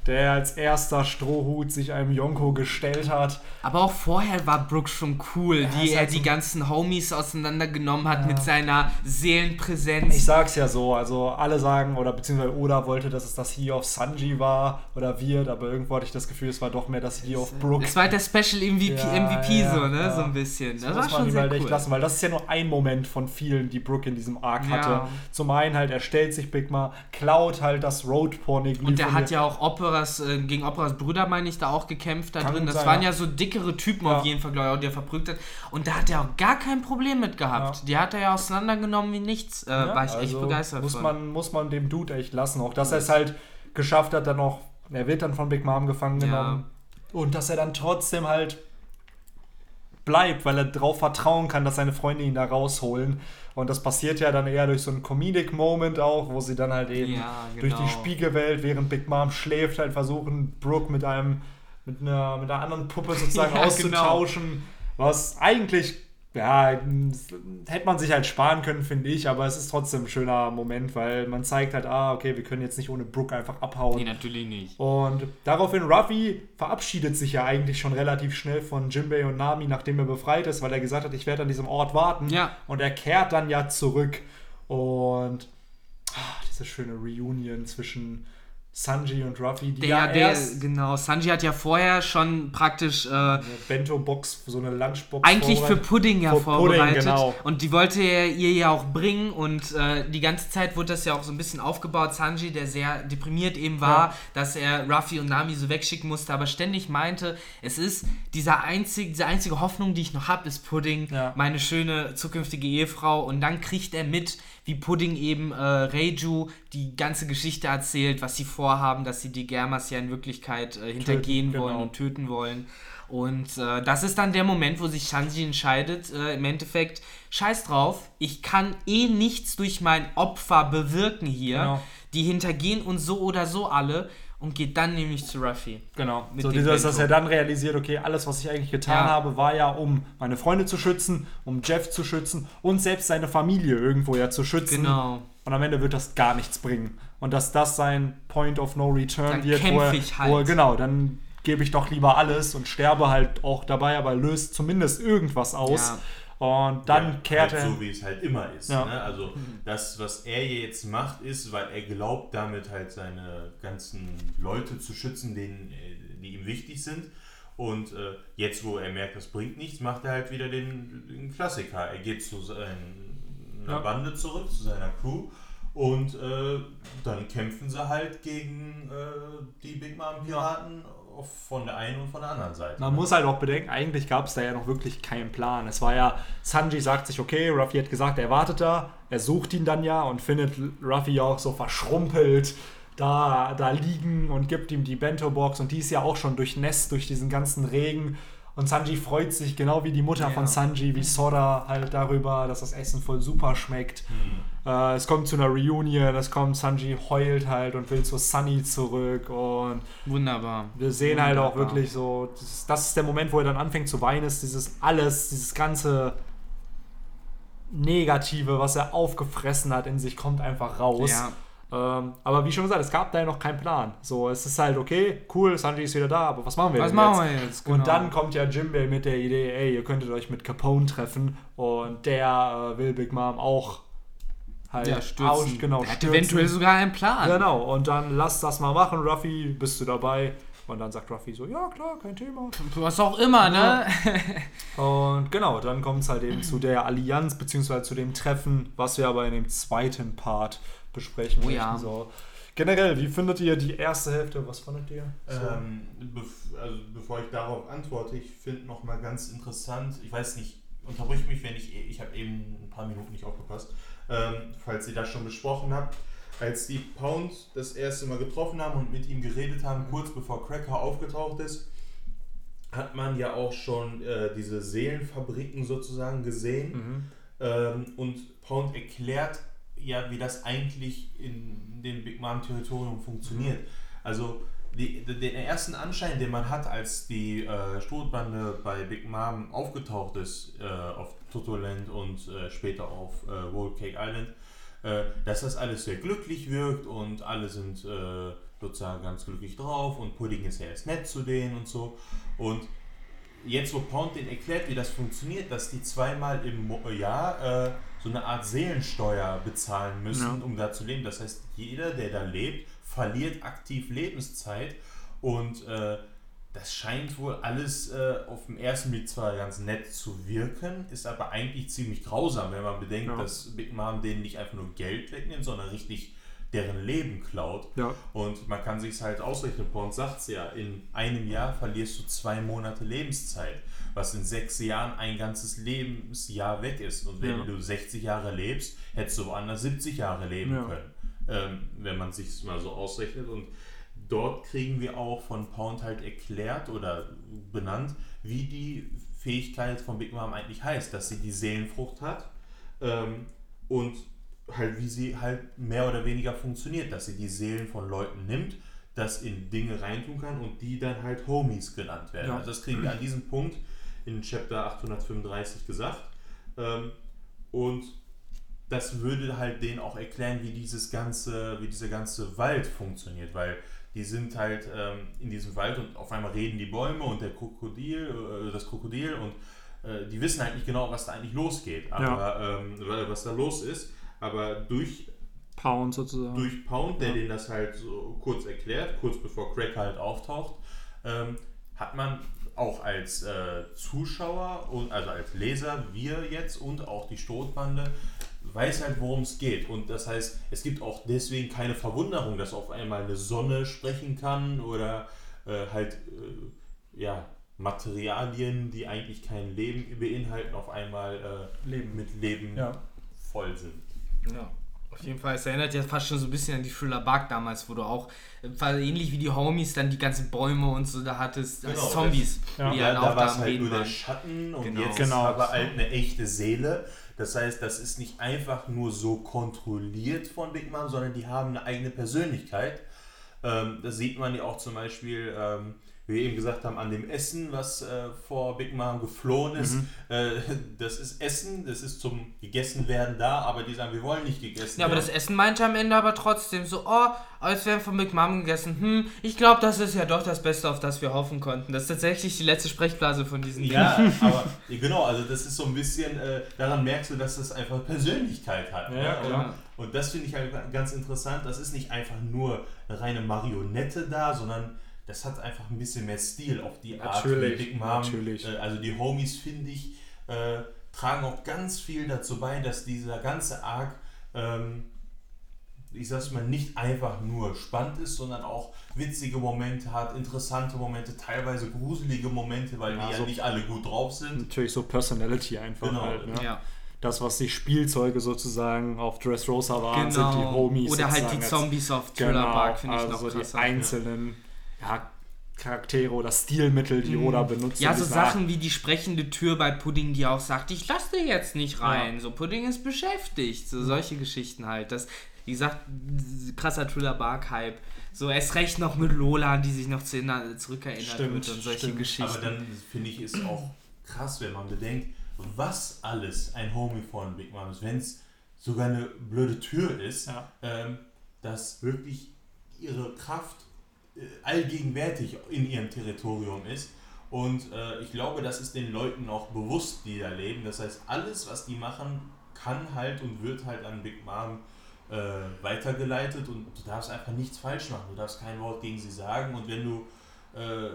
S1: der als erster Strohhut sich einem Yonko gestellt hat.
S3: Aber auch vorher war Brooks schon cool,
S1: Ja,
S3: wie er
S1: halt
S3: die ganzen Homies auseinandergenommen hat
S1: Ja.
S3: mit seiner Seelenpräsenz.
S1: Ich sag's ja so, also alle sagen, oder beziehungsweise Oda wollte, dass es das He of Sanji war oder wird, aber irgendwo hatte ich das Gefühl, es war doch mehr das He of Brooke.
S3: es war halt der Special MVP,
S1: Ja,
S3: MVP so, ne? So ein bisschen. Das,
S1: Das
S3: war
S1: muss man
S3: schon sehr
S1: halt echt
S3: cool.
S1: lassen, weil das ist ja nur ein Moment von vielen, die Brooke in diesem Arc hatte. Zum einen halt, er stellt sich Big Ma, klaut halt das Road Porniglyph.
S3: Und der
S1: von
S3: hat ja auch Oppe Operas, äh, gegen Operas Brüder, meine ich, da auch gekämpft da
S1: Kann
S3: drin. Das
S1: sein,
S3: waren
S1: ja.
S3: ja so dickere Typen
S1: Ja.
S3: auf jeden Fall, glaube ich, die er verprügelt hat. Und da hat er auch gar kein Problem mit gehabt.
S1: Ja.
S3: Die hat er ja auseinandergenommen wie nichts. Äh, war ich echt
S1: also
S3: begeistert
S1: muss
S3: von.
S1: Man, muss man dem Dude echt lassen. Auch dass er es halt geschafft hat, dann auch, er wird dann von Big Mom gefangen genommen. Und dass er dann trotzdem halt bleibt, weil er darauf vertrauen kann, dass seine Freunde ihn da rausholen. Und das passiert ja dann eher durch so einen Comedic Moment auch, wo sie dann halt eben
S3: Ja,
S1: durch die
S3: genau.
S1: Spiegelwelt, während Big Mom schläft, halt versuchen, Brooke mit einem mit einer, mit einer anderen Puppe sozusagen <laughs>
S3: Ja, genau.
S1: auszutauschen. Was eigentlich, ja, hätte man sich halt sparen können, finde ich, aber es ist trotzdem ein schöner Moment, weil man zeigt halt, ah, okay, wir können jetzt nicht ohne Brooke einfach abhauen.
S3: Nee, natürlich nicht.
S1: Und daraufhin Ruffy verabschiedet sich ja eigentlich schon relativ schnell von Jinbei und Nami, nachdem er befreit ist, weil er gesagt hat, ich werde an diesem Ort warten.
S3: Ja.
S1: Und er kehrt dann ja zurück. Und ah, diese schöne Reunion zwischen Sanji und Ruffy, die
S3: Der,
S1: ja
S3: der,
S1: erst
S3: genau, Sanji hat ja vorher schon praktisch äh,
S1: eine Bento-Box, so eine Lunchbox
S3: eigentlich für. Pudding ja
S1: Für Pudding,
S3: vorbereitet.
S1: genau.
S3: Und die wollte er ihr ja auch bringen. Und äh, die ganze Zeit wurde das ja auch so ein bisschen aufgebaut. Sanji, der sehr deprimiert eben war,
S1: Ja.
S3: dass er Ruffy und Nami so wegschicken musste, aber ständig meinte, es ist dieser einzige, diese einzige Hoffnung, die ich noch habe, ist Pudding,
S1: Ja.
S3: meine schöne zukünftige Ehefrau. Und dann kriegt er mit, wie Pudding eben äh, Reiju die ganze Geschichte erzählt, was sie vorhaben, dass sie die Germas ja in Wirklichkeit äh, hintergehen
S1: genau.
S3: wollen und töten wollen. Und äh, das ist dann der Moment, wo sich Sanji entscheidet, äh, im Endeffekt, scheiß drauf, ich kann eh nichts durch mein Opfer bewirken hier.
S1: Genau.
S3: Die hintergehen uns so oder so alle und geht dann nämlich zu Ruffy.
S1: Genau.
S3: Mit
S1: so
S3: dem
S1: dieses, dass er dann realisiert, okay, alles, was ich eigentlich getan
S3: Ja.
S1: habe, war ja, um meine Freunde zu schützen, um Jeff zu schützen und selbst seine Familie irgendwo ja zu schützen.
S3: Genau.
S1: Und am Ende wird das gar nichts bringen. Und dass das sein Point of No Return
S3: Dann
S1: wird, wo er,
S3: ich halt.
S1: wo er, genau, dann gebe ich doch lieber alles und sterbe halt auch dabei, aber löst zumindest irgendwas aus. Und dann
S2: Ja,
S1: kehrt
S2: halt
S1: er.
S2: So wie es halt immer ist.
S1: Ja.
S2: Ne? Also das, was er jetzt macht, ist, weil er glaubt, damit halt seine ganzen Leute zu schützen, denen, äh, die ihm wichtig sind. Und äh, jetzt, wo er merkt, das bringt nichts, macht er halt wieder den, den Klassiker. Er geht zu seiner
S1: Ja.
S2: Bande zurück, zu seiner Crew. Und äh, dann kämpfen sie halt gegen äh, die Big Mom Piraten von der einen und von der anderen Seite.
S1: Man muss halt auch bedenken, eigentlich gab es da ja noch wirklich keinen Plan. Es war ja, Sanji sagt sich, okay, Ruffy hat gesagt, er wartet da, er sucht ihn dann ja und findet Ruffy ja auch so verschrumpelt da, da liegen und gibt ihm die Bento-Box und die ist ja auch schon durchnässt durch diesen ganzen Regen. Und Sanji freut sich, genau wie die Mutter
S3: Ja.
S1: von Sanji, wie Sora halt darüber, dass das Essen voll super schmeckt. Äh, es kommt zu einer Reunion, es kommt, Sanji heult halt und will zu Sunny zurück und
S3: Wunderbar.
S1: wir sehen halt auch
S3: Wunderbar.
S1: wirklich so, das, das ist der Moment, wo er dann anfängt zu weinen, ist dieses alles, dieses ganze Negative, was er aufgefressen hat in sich, kommt einfach raus.
S3: Ja.
S1: Ähm, aber wie schon gesagt, es gab da ja noch keinen Plan. So, es ist halt okay, cool, Sanji ist wieder da, aber was machen wir
S3: Was
S1: denn
S3: machen
S1: jetzt?
S3: wir jetzt? Genau.
S1: Und dann kommt ja Jimbei mit der Idee, ey, ihr könntet euch mit Capone treffen und der äh, will Big Mom auch halt
S3: ja, stürzen.
S1: aus- genau,
S3: Der hat
S1: stürzen.
S3: eventuell sogar einen Plan.
S1: Genau, und dann lass das mal machen, Ruffy, bist du dabei? Und dann sagt Ruffy so, ja klar, kein Thema.
S3: Was auch immer, ne? <laughs>
S1: Und genau, dann kommt es halt eben zu der Allianz, beziehungsweise zu dem Treffen, was wir aber in dem zweiten Part besprechen
S3: Oh ja.
S1: So. Generell, wie findet ihr die erste Hälfte? Was fandet ihr? So.
S2: Ähm, bef also bevor ich darauf antworte, ich finde noch mal ganz interessant, ich weiß nicht, unterbrich mich, wenn ich, ich habe eben ein paar Minuten nicht aufgepasst, ähm, falls ihr das schon besprochen habt, als die Pound das erste Mal getroffen haben und mit ihm geredet haben, kurz bevor Cracker aufgetaucht ist, hat man ja auch schon äh, diese Seelenfabriken sozusagen gesehen.
S1: Mhm.
S2: Ähm, und Pound erklärt ja, wie das eigentlich in dem Big Mom Territorium funktioniert. Also die, den ersten Anschein, den man hat, als die äh, Strohbande bei Big Mom aufgetaucht ist, äh, auf Totoland und äh, später auf äh, Whole Cake Island, äh, dass das alles sehr glücklich wirkt und alle sind äh, sozusagen ganz glücklich drauf und Pudding ist ja erst nett zu denen und so. Und jetzt, wo Pound den erklärt, wie das funktioniert, dass die zweimal im Mo Jahr äh, so eine Art Seelensteuer bezahlen müssen,
S3: Ja.
S2: um da zu leben. Das heißt, jeder, der da lebt, verliert aktiv Lebenszeit und äh, das scheint wohl alles äh, auf den ersten Blick zwar ganz nett zu wirken, ist aber eigentlich ziemlich grausam, wenn man bedenkt,
S1: Ja.
S2: dass Big Mom denen nicht einfach nur Geld wegnimmt, sondern richtig deren Leben klaut.
S1: Ja.
S2: Und man kann sich halt ausrechnen, Pound sagt es ja, in einem Jahr verlierst du zwei Monate Lebenszeit, was in sechs Jahren ein ganzes Lebensjahr weg ist. Und wenn
S1: Ja.
S2: du 60 Jahre lebst, hättest du woanders 70 Jahre leben
S1: Ja.
S2: können, ähm, wenn man sich mal so ausrechnet. Und dort kriegen wir auch von Pound halt erklärt oder benannt, wie die Fähigkeit von Big Mom eigentlich heißt, dass sie die Seelenfrucht hat ähm, und halt wie sie halt mehr oder weniger funktioniert, dass sie die Seelen von Leuten nimmt, das in Dinge reintun kann und die dann halt Homies genannt werden.
S1: Ja.
S2: Also das kriegen wir an diesem Punkt in Chapter 835 gesagt. Ähm, und das würde halt denen auch erklären, wie dieses ganze, wie dieser ganze Wald funktioniert, weil die sind halt ähm, in diesem Wald und auf einmal reden die Bäume und der Krokodil, äh, das Krokodil und äh, die wissen halt nicht genau, was da eigentlich losgeht, aber ähm, was da los ist. Aber durch
S1: Pound sozusagen.
S2: durch Pound, der
S1: Ja.
S2: den das halt so kurz erklärt, kurz bevor Crack halt auftaucht, ähm, hat man auch als äh, Zuschauer und also als Leser, wir jetzt und auch die Strohbande, weiß halt, worum es geht. Und das heißt, es gibt auch deswegen keine Verwunderung, dass auf einmal eine Sonne sprechen kann oder äh, halt äh, ja, Materialien, die eigentlich kein Leben beinhalten, auf einmal äh,
S1: Leben.
S2: mit Leben
S1: Ja.
S2: voll sind.
S3: Ja. Auf jeden Fall, es erinnert ja fast schon so ein bisschen an die Thriller Bark damals, wo du auch, äh, ähnlich wie die Homies, dann die ganzen Bäume und so da hattest, als
S2: Genau,
S3: Zombies,
S1: Ja.
S3: die
S2: Ja,
S3: dann
S2: da
S3: auch
S2: war
S3: da
S2: es halt
S3: Reden
S2: nur der. Schatten und
S3: Genau.
S2: jetzt
S1: Genau.
S2: aber halt eine echte Seele. Das heißt, das ist nicht einfach nur so kontrolliert von Big Mom, sondern die haben eine eigene Persönlichkeit. Ähm, das sieht man ja auch zum Beispiel, ähm, wie wir eben gesagt haben, an dem Essen, was äh, vor Big Mom geflohen ist.
S3: Mhm.
S2: Äh, das ist Essen, das ist zum gegessen werden da, aber die sagen, wir wollen nicht gegessen
S3: Ja, aber
S2: werden.
S3: das Essen meinte am Ende aber trotzdem so, oh, als wären von Big Mom gegessen. Hm, ich glaube, das ist ja doch das Beste, auf das wir hoffen konnten. Das ist tatsächlich die letzte Sprechblase von diesen
S2: Ja, <laughs> aber genau, also das ist so ein bisschen, äh, daran merkst du, dass das einfach Persönlichkeit hat.
S1: Ja,
S2: ne?
S1: ja,
S2: und,
S1: klar.
S2: und das finde ich halt ganz interessant. Das ist nicht einfach nur eine reine Marionette da, sondern das hat einfach ein bisschen mehr Stil auf die Art
S1: Natürlich,
S2: wie Big Mom.
S1: natürlich.
S2: Äh, also die Homies, finde ich, äh, tragen auch ganz viel dazu bei, dass dieser ganze Arc, ähm, ich sag's mal, nicht einfach nur spannend ist, sondern auch witzige Momente hat, interessante Momente, teilweise gruselige Momente, weil
S1: Ja,
S2: die ja
S1: so-
S2: nicht alle gut drauf sind.
S1: Natürlich so Personality einfach
S2: Genau.
S1: halt. Ne?
S3: Ja,
S1: Das, was die Spielzeuge sozusagen auf Dressrosa waren,
S3: genau.
S1: sind die Homies.
S3: Oder halt die Zombies auf Thriller
S1: Genau,
S3: Bark, finde ich
S1: also
S3: noch
S1: die
S3: krasser.
S1: einzelnen ja, Charaktere oder Stilmittel, die
S3: Mhm.
S1: Oda benutzt.
S3: Ja, so Sachen wie die sprechende Tür bei Pudding, die auch sagt, ich lasse dir jetzt nicht rein. So, Pudding ist beschäftigt. So, solche Geschichten halt. Das, wie gesagt, krasser Thriller Bark-Hype. So, erst recht noch mit Lola, die sich noch zu, zurückerinnert
S1: Stimmt,
S3: wird und solche
S1: stimmt.
S3: Geschichten.
S2: Aber dann finde ich es auch krass, wenn man bedenkt, was alles ein Homie von Big Mom ist. Wenn es sogar eine blöde Tür ist,
S1: Ja.
S2: ähm, dass wirklich ihre Kraft äh, allgegenwärtig in ihrem Territorium ist. Und äh, ich glaube, das ist den Leuten auch bewusst, die da leben. Das heißt, alles, was die machen, kann halt und wird halt an Big Mom äh, weitergeleitet und du darfst einfach nichts falsch machen. Du darfst kein Wort gegen sie sagen und wenn du äh,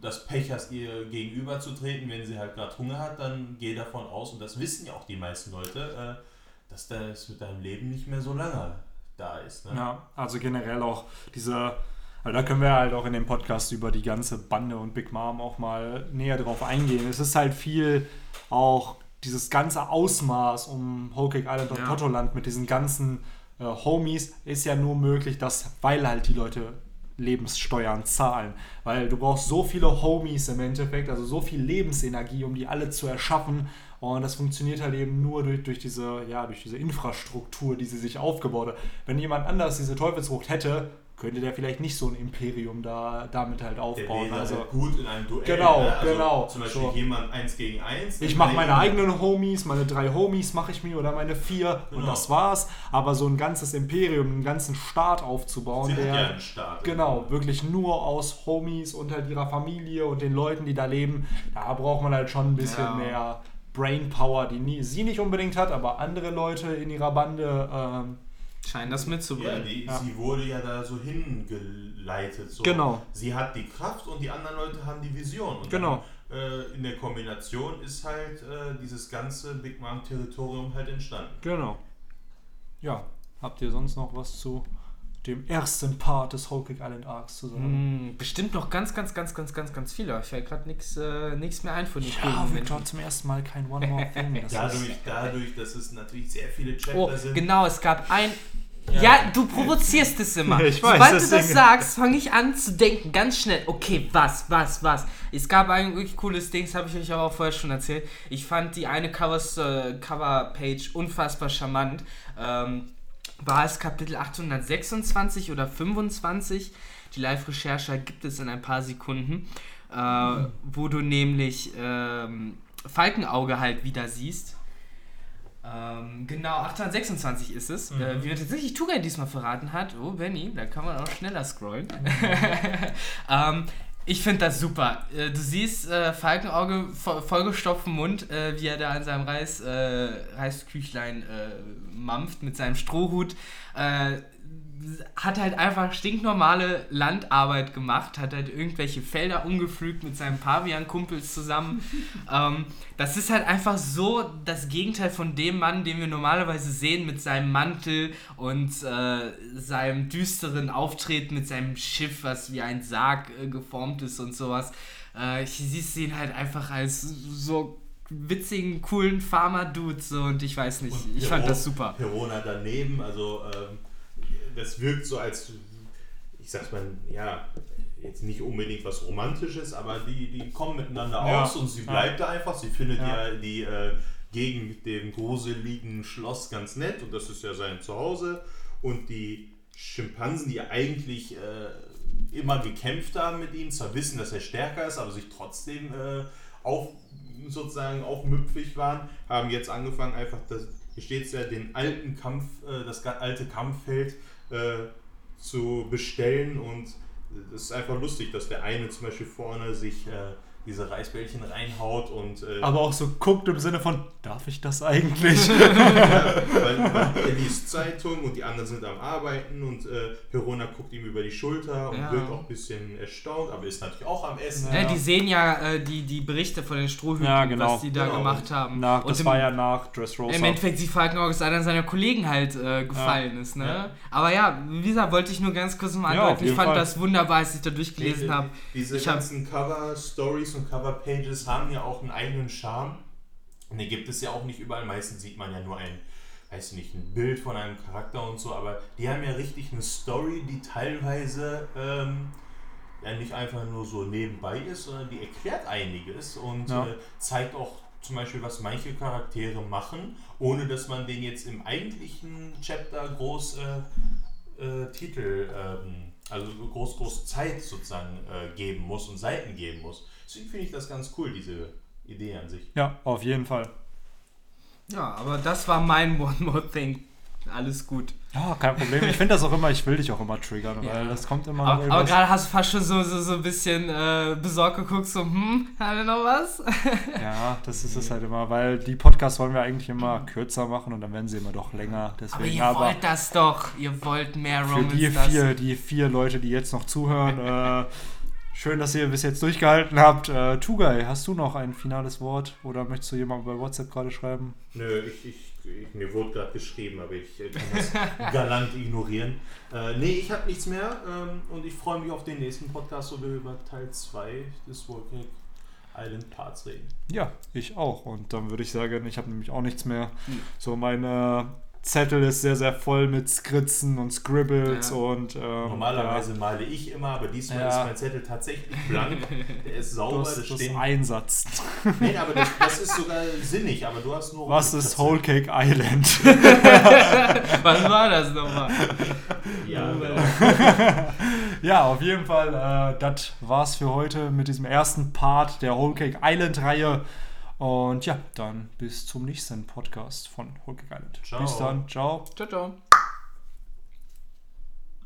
S2: das Pech hast, ihr gegenüberzutreten, wenn sie halt gerade Hunger hat, dann geh davon aus, und das wissen ja auch die meisten Leute, äh, dass das mit deinem Leben nicht mehr so lange da ist. Ne?
S1: Ja, also generell auch diese, also da können wir halt auch in dem Podcast über die ganze Bande und Big Mom auch mal näher drauf eingehen. Es ist halt viel auch dieses ganze Ausmaß um Whole Cake Island und
S3: Ja.
S1: Totoland mit diesen ganzen äh, Homies ist ja nur möglich, dass, weil halt die Leute Lebenssteuern zahlen. Weil du brauchst so viele Homies im Endeffekt, also so viel Lebensenergie, um die alle zu erschaffen. Und das funktioniert halt eben nur durch, durch, diese, ja, durch diese Infrastruktur, die sie sich aufgebaut hat. Wenn jemand anders diese Teufelsfrucht hätte, könnte der vielleicht nicht so ein Imperium da damit halt aufbauen.
S2: wäre
S1: Also
S2: halt gut in einem Duell.
S1: Genau,
S2: ne? also
S1: genau.
S2: Zum Beispiel
S1: So.
S2: jemand eins gegen eins.
S1: ich mache meine eigenen Homies, meine drei Homies mache ich mir oder meine vier und
S2: Genau.
S1: das war's. Aber so ein ganzes Imperium, einen ganzen Staat aufzubauen,
S2: Sie
S1: der
S2: ja Staat.
S1: Genau, wirklich nur aus Homies und halt ihrer Familie und den Leuten, die da leben. Da braucht man halt schon ein bisschen
S3: Ja.
S1: mehr Brainpower, die nie, sie nicht unbedingt hat, aber andere Leute in ihrer Bande. Ähm,
S3: Scheinen das
S2: Ja,
S3: mitzubringen.
S2: die,
S1: Ja.
S2: sie wurde ja da so hingeleitet. So.
S1: Genau.
S2: Sie hat die Kraft und die anderen Leute haben die Vision. Und
S1: Genau.
S2: Dann, äh, in der Kombination ist halt äh, dieses ganze Big Mom-Territorium halt entstanden.
S1: genau. Ja, habt ihr sonst noch was zu dem ersten Part des Whole Cake Island Arcs zu sagen?
S3: Mm, bestimmt noch ganz, ganz, ganz, ganz, ganz, ganz viele. Ich fällt gerade nichts äh, nix mehr ein von den
S1: Ja, Victor zum ersten Mal kein One More Thing. <laughs> Das ist,
S2: Dadurch, dadurch, dass es natürlich sehr viele Chapter
S3: Oh,
S2: sind.
S3: genau, es gab ein.
S2: Ja.
S3: Ja, du provozierst es immer. <laughs>
S1: Ich weiß,
S3: Sobald du das sagst, fange ich an zu denken, ganz schnell. Okay, was, was, was? Es gab ein wirklich cooles Ding, das habe ich euch aber auch vorher schon erzählt. Ich fand die eine Covers, äh, Coverpage unfassbar charmant. Ähm, war es Kapitel 826 oder 25? Die Live-Recherche gibt es in ein paar Sekunden, äh, wo du nämlich ähm, Falkenauge halt wieder siehst. Ähm, genau, 826 ist es. Äh, wie mir tatsächlich Tugai diesmal verraten hat. Oh, Benny, da kann man auch schneller scrollen. <laughs> <laughs> ähm, ich finde das super. Äh, du siehst äh, Falkenauge vo vollgestopften Mund, äh, wie er da an seinem Reis, äh, Reisküchlein äh, mampft mit seinem Strohhut. Hat halt einfach stinknormale Landarbeit gemacht, hat halt irgendwelche Felder umgepflügt mit seinen Pavian-Kumpels zusammen. <laughs> ähm, das ist halt einfach so das Gegenteil von dem Mann, den wir normalerweise sehen mit seinem Mantel und äh, seinem düsteren Auftreten mit seinem Schiff, was wie ein Sarg äh, geformt ist und sowas. Äh, ich siehst ihn halt einfach als so witzigen, coolen Farmer-Dude so und ich weiß nicht,
S2: Und
S3: ich fand
S2: Peron-
S3: das super.
S2: Perona daneben, also ähm, das wirkt so als, ich sag's mal, ja, jetzt nicht unbedingt was Romantisches, aber die, die kommen miteinander
S1: Ja.
S2: aus und sie
S1: Ja.
S2: bleibt da einfach. Sie findet
S1: Ja.
S2: ja, die äh, Gegend mit dem gruseligen Schloss ganz nett und das ist ja sein Zuhause. Und die Schimpansen, die eigentlich äh, immer gekämpft haben mit ihm, zwar wissen, dass er stärker ist, aber sich trotzdem äh, auf, sozusagen aufmüpfig waren, haben jetzt angefangen, einfach das, hier steht ja, den alten Kampf, äh, das alte Kampffeld äh, zu bestellen. Und das ist einfach lustig, dass der eine zum Beispiel vorne sich äh, diese Reisbällchen reinhaut und äh,
S1: aber auch so guckt im Sinne von, darf ich das eigentlich? <laughs>
S2: ja, weil, weil <laughs> er liest Zeitung und die anderen sind am Arbeiten und äh, Perona guckt ihm über die Schulter und
S3: Ja.
S2: wirkt auch ein bisschen erstaunt, aber ist natürlich auch am Essen.
S1: Ja.
S3: Ja, die sehen ja äh, die, die Berichte von den Strohhüten,
S1: Ja, genau.
S3: was die da
S2: Genau.
S3: gemacht haben.
S1: nach,
S3: Und
S1: das
S3: im,
S1: war ja nach Dressrosa.
S3: im Endeffekt sie Falkenauge ist einer seiner Kollegen halt äh, gefallen ist, ne?
S2: Ja.
S3: Aber ja, wie gesagt, wollte ich nur ganz kurz mal andeuten. ich fand
S1: Fall.
S3: das wunderbar, als ich da durchgelesen habe.
S2: Diese
S3: Ich hab-
S2: ganzen Cover-Stories und Cover-Pages haben ja auch einen eigenen Charme. Und den gibt es ja auch nicht überall. Meistens sieht man ja nur ein, weiß nicht, ein Bild von einem Charakter und so, aber die haben ja richtig eine Story, die teilweise ähm, ja nicht einfach nur so nebenbei ist, sondern die erklärt einiges und
S1: Ja.
S2: äh, zeigt auch zum Beispiel, was manche Charaktere machen, ohne dass man den jetzt im eigentlichen Chapter groß äh, äh, Titel, ähm, also groß, groß Zeit sozusagen äh, geben muss und Seiten geben muss. Deswegen finde ich das ganz cool, diese Idee an sich.
S1: ja, auf jeden Fall.
S3: Ja, aber das war mein <laughs> One More Thing. Alles gut.
S1: Ja, kein Problem. Ich finde das auch immer, ich will dich auch immer triggern,
S3: Ja.
S1: weil das kommt immer
S3: Aber, aber gerade hast du fast schon so, so, so ein bisschen äh, besorgt geguckt, so, hm, haben wir noch was? <laughs>
S1: Ja, das ist es halt immer, weil die Podcasts wollen wir eigentlich immer kürzer machen und dann werden sie immer doch länger.
S3: Aber
S1: Deswegen
S3: ihr
S1: aber,
S3: wollt das doch. Ihr wollt mehr
S1: für
S3: Romans.
S1: die vier, die vier Leute, die jetzt noch zuhören, äh, schön, dass ihr bis jetzt durchgehalten habt. Äh, Tugai, hast du noch ein finales Wort oder möchtest du jemand bei WhatsApp gerade schreiben?
S2: Nö, ich, ich, ich mir wurde gerade geschrieben, aber ich äh, kann das <laughs> galant ignorieren. Äh, nee, ich habe nichts mehr ähm, und ich freue mich auf den nächsten Podcast, wo wir über Teil 2 des Volcanic Island Parts reden.
S1: Ja, ich auch. Und dann würde ich sagen, ich habe nämlich auch nichts mehr.
S3: Hm.
S1: So, meine Zettel ist sehr, sehr voll mit Skritzen und Scribbles
S3: Ja.
S1: und. Ähm,
S2: Normalerweise male ich immer, aber diesmal
S1: Ja.
S2: ist mein Zettel tatsächlich blank. <laughs> Der ist
S1: Ja,
S2: sauber,
S1: das,
S2: das
S1: das
S2: stehen.
S1: Einsatz.
S2: Nee, aber das, das ist sogar <laughs> sinnig, aber du hast nur.
S1: Was ist
S2: Whole
S1: Whole Cake Island? <laughs>
S3: Was war das nochmal?
S2: Ja, genau.
S1: ja, auf jeden Fall, äh, das war's für heute mit diesem ersten Part der Whole Cake Island Reihe. Und ja, dann bis zum nächsten Podcast von Cake Island. Bis dann, ciao.
S3: Ciao, ciao.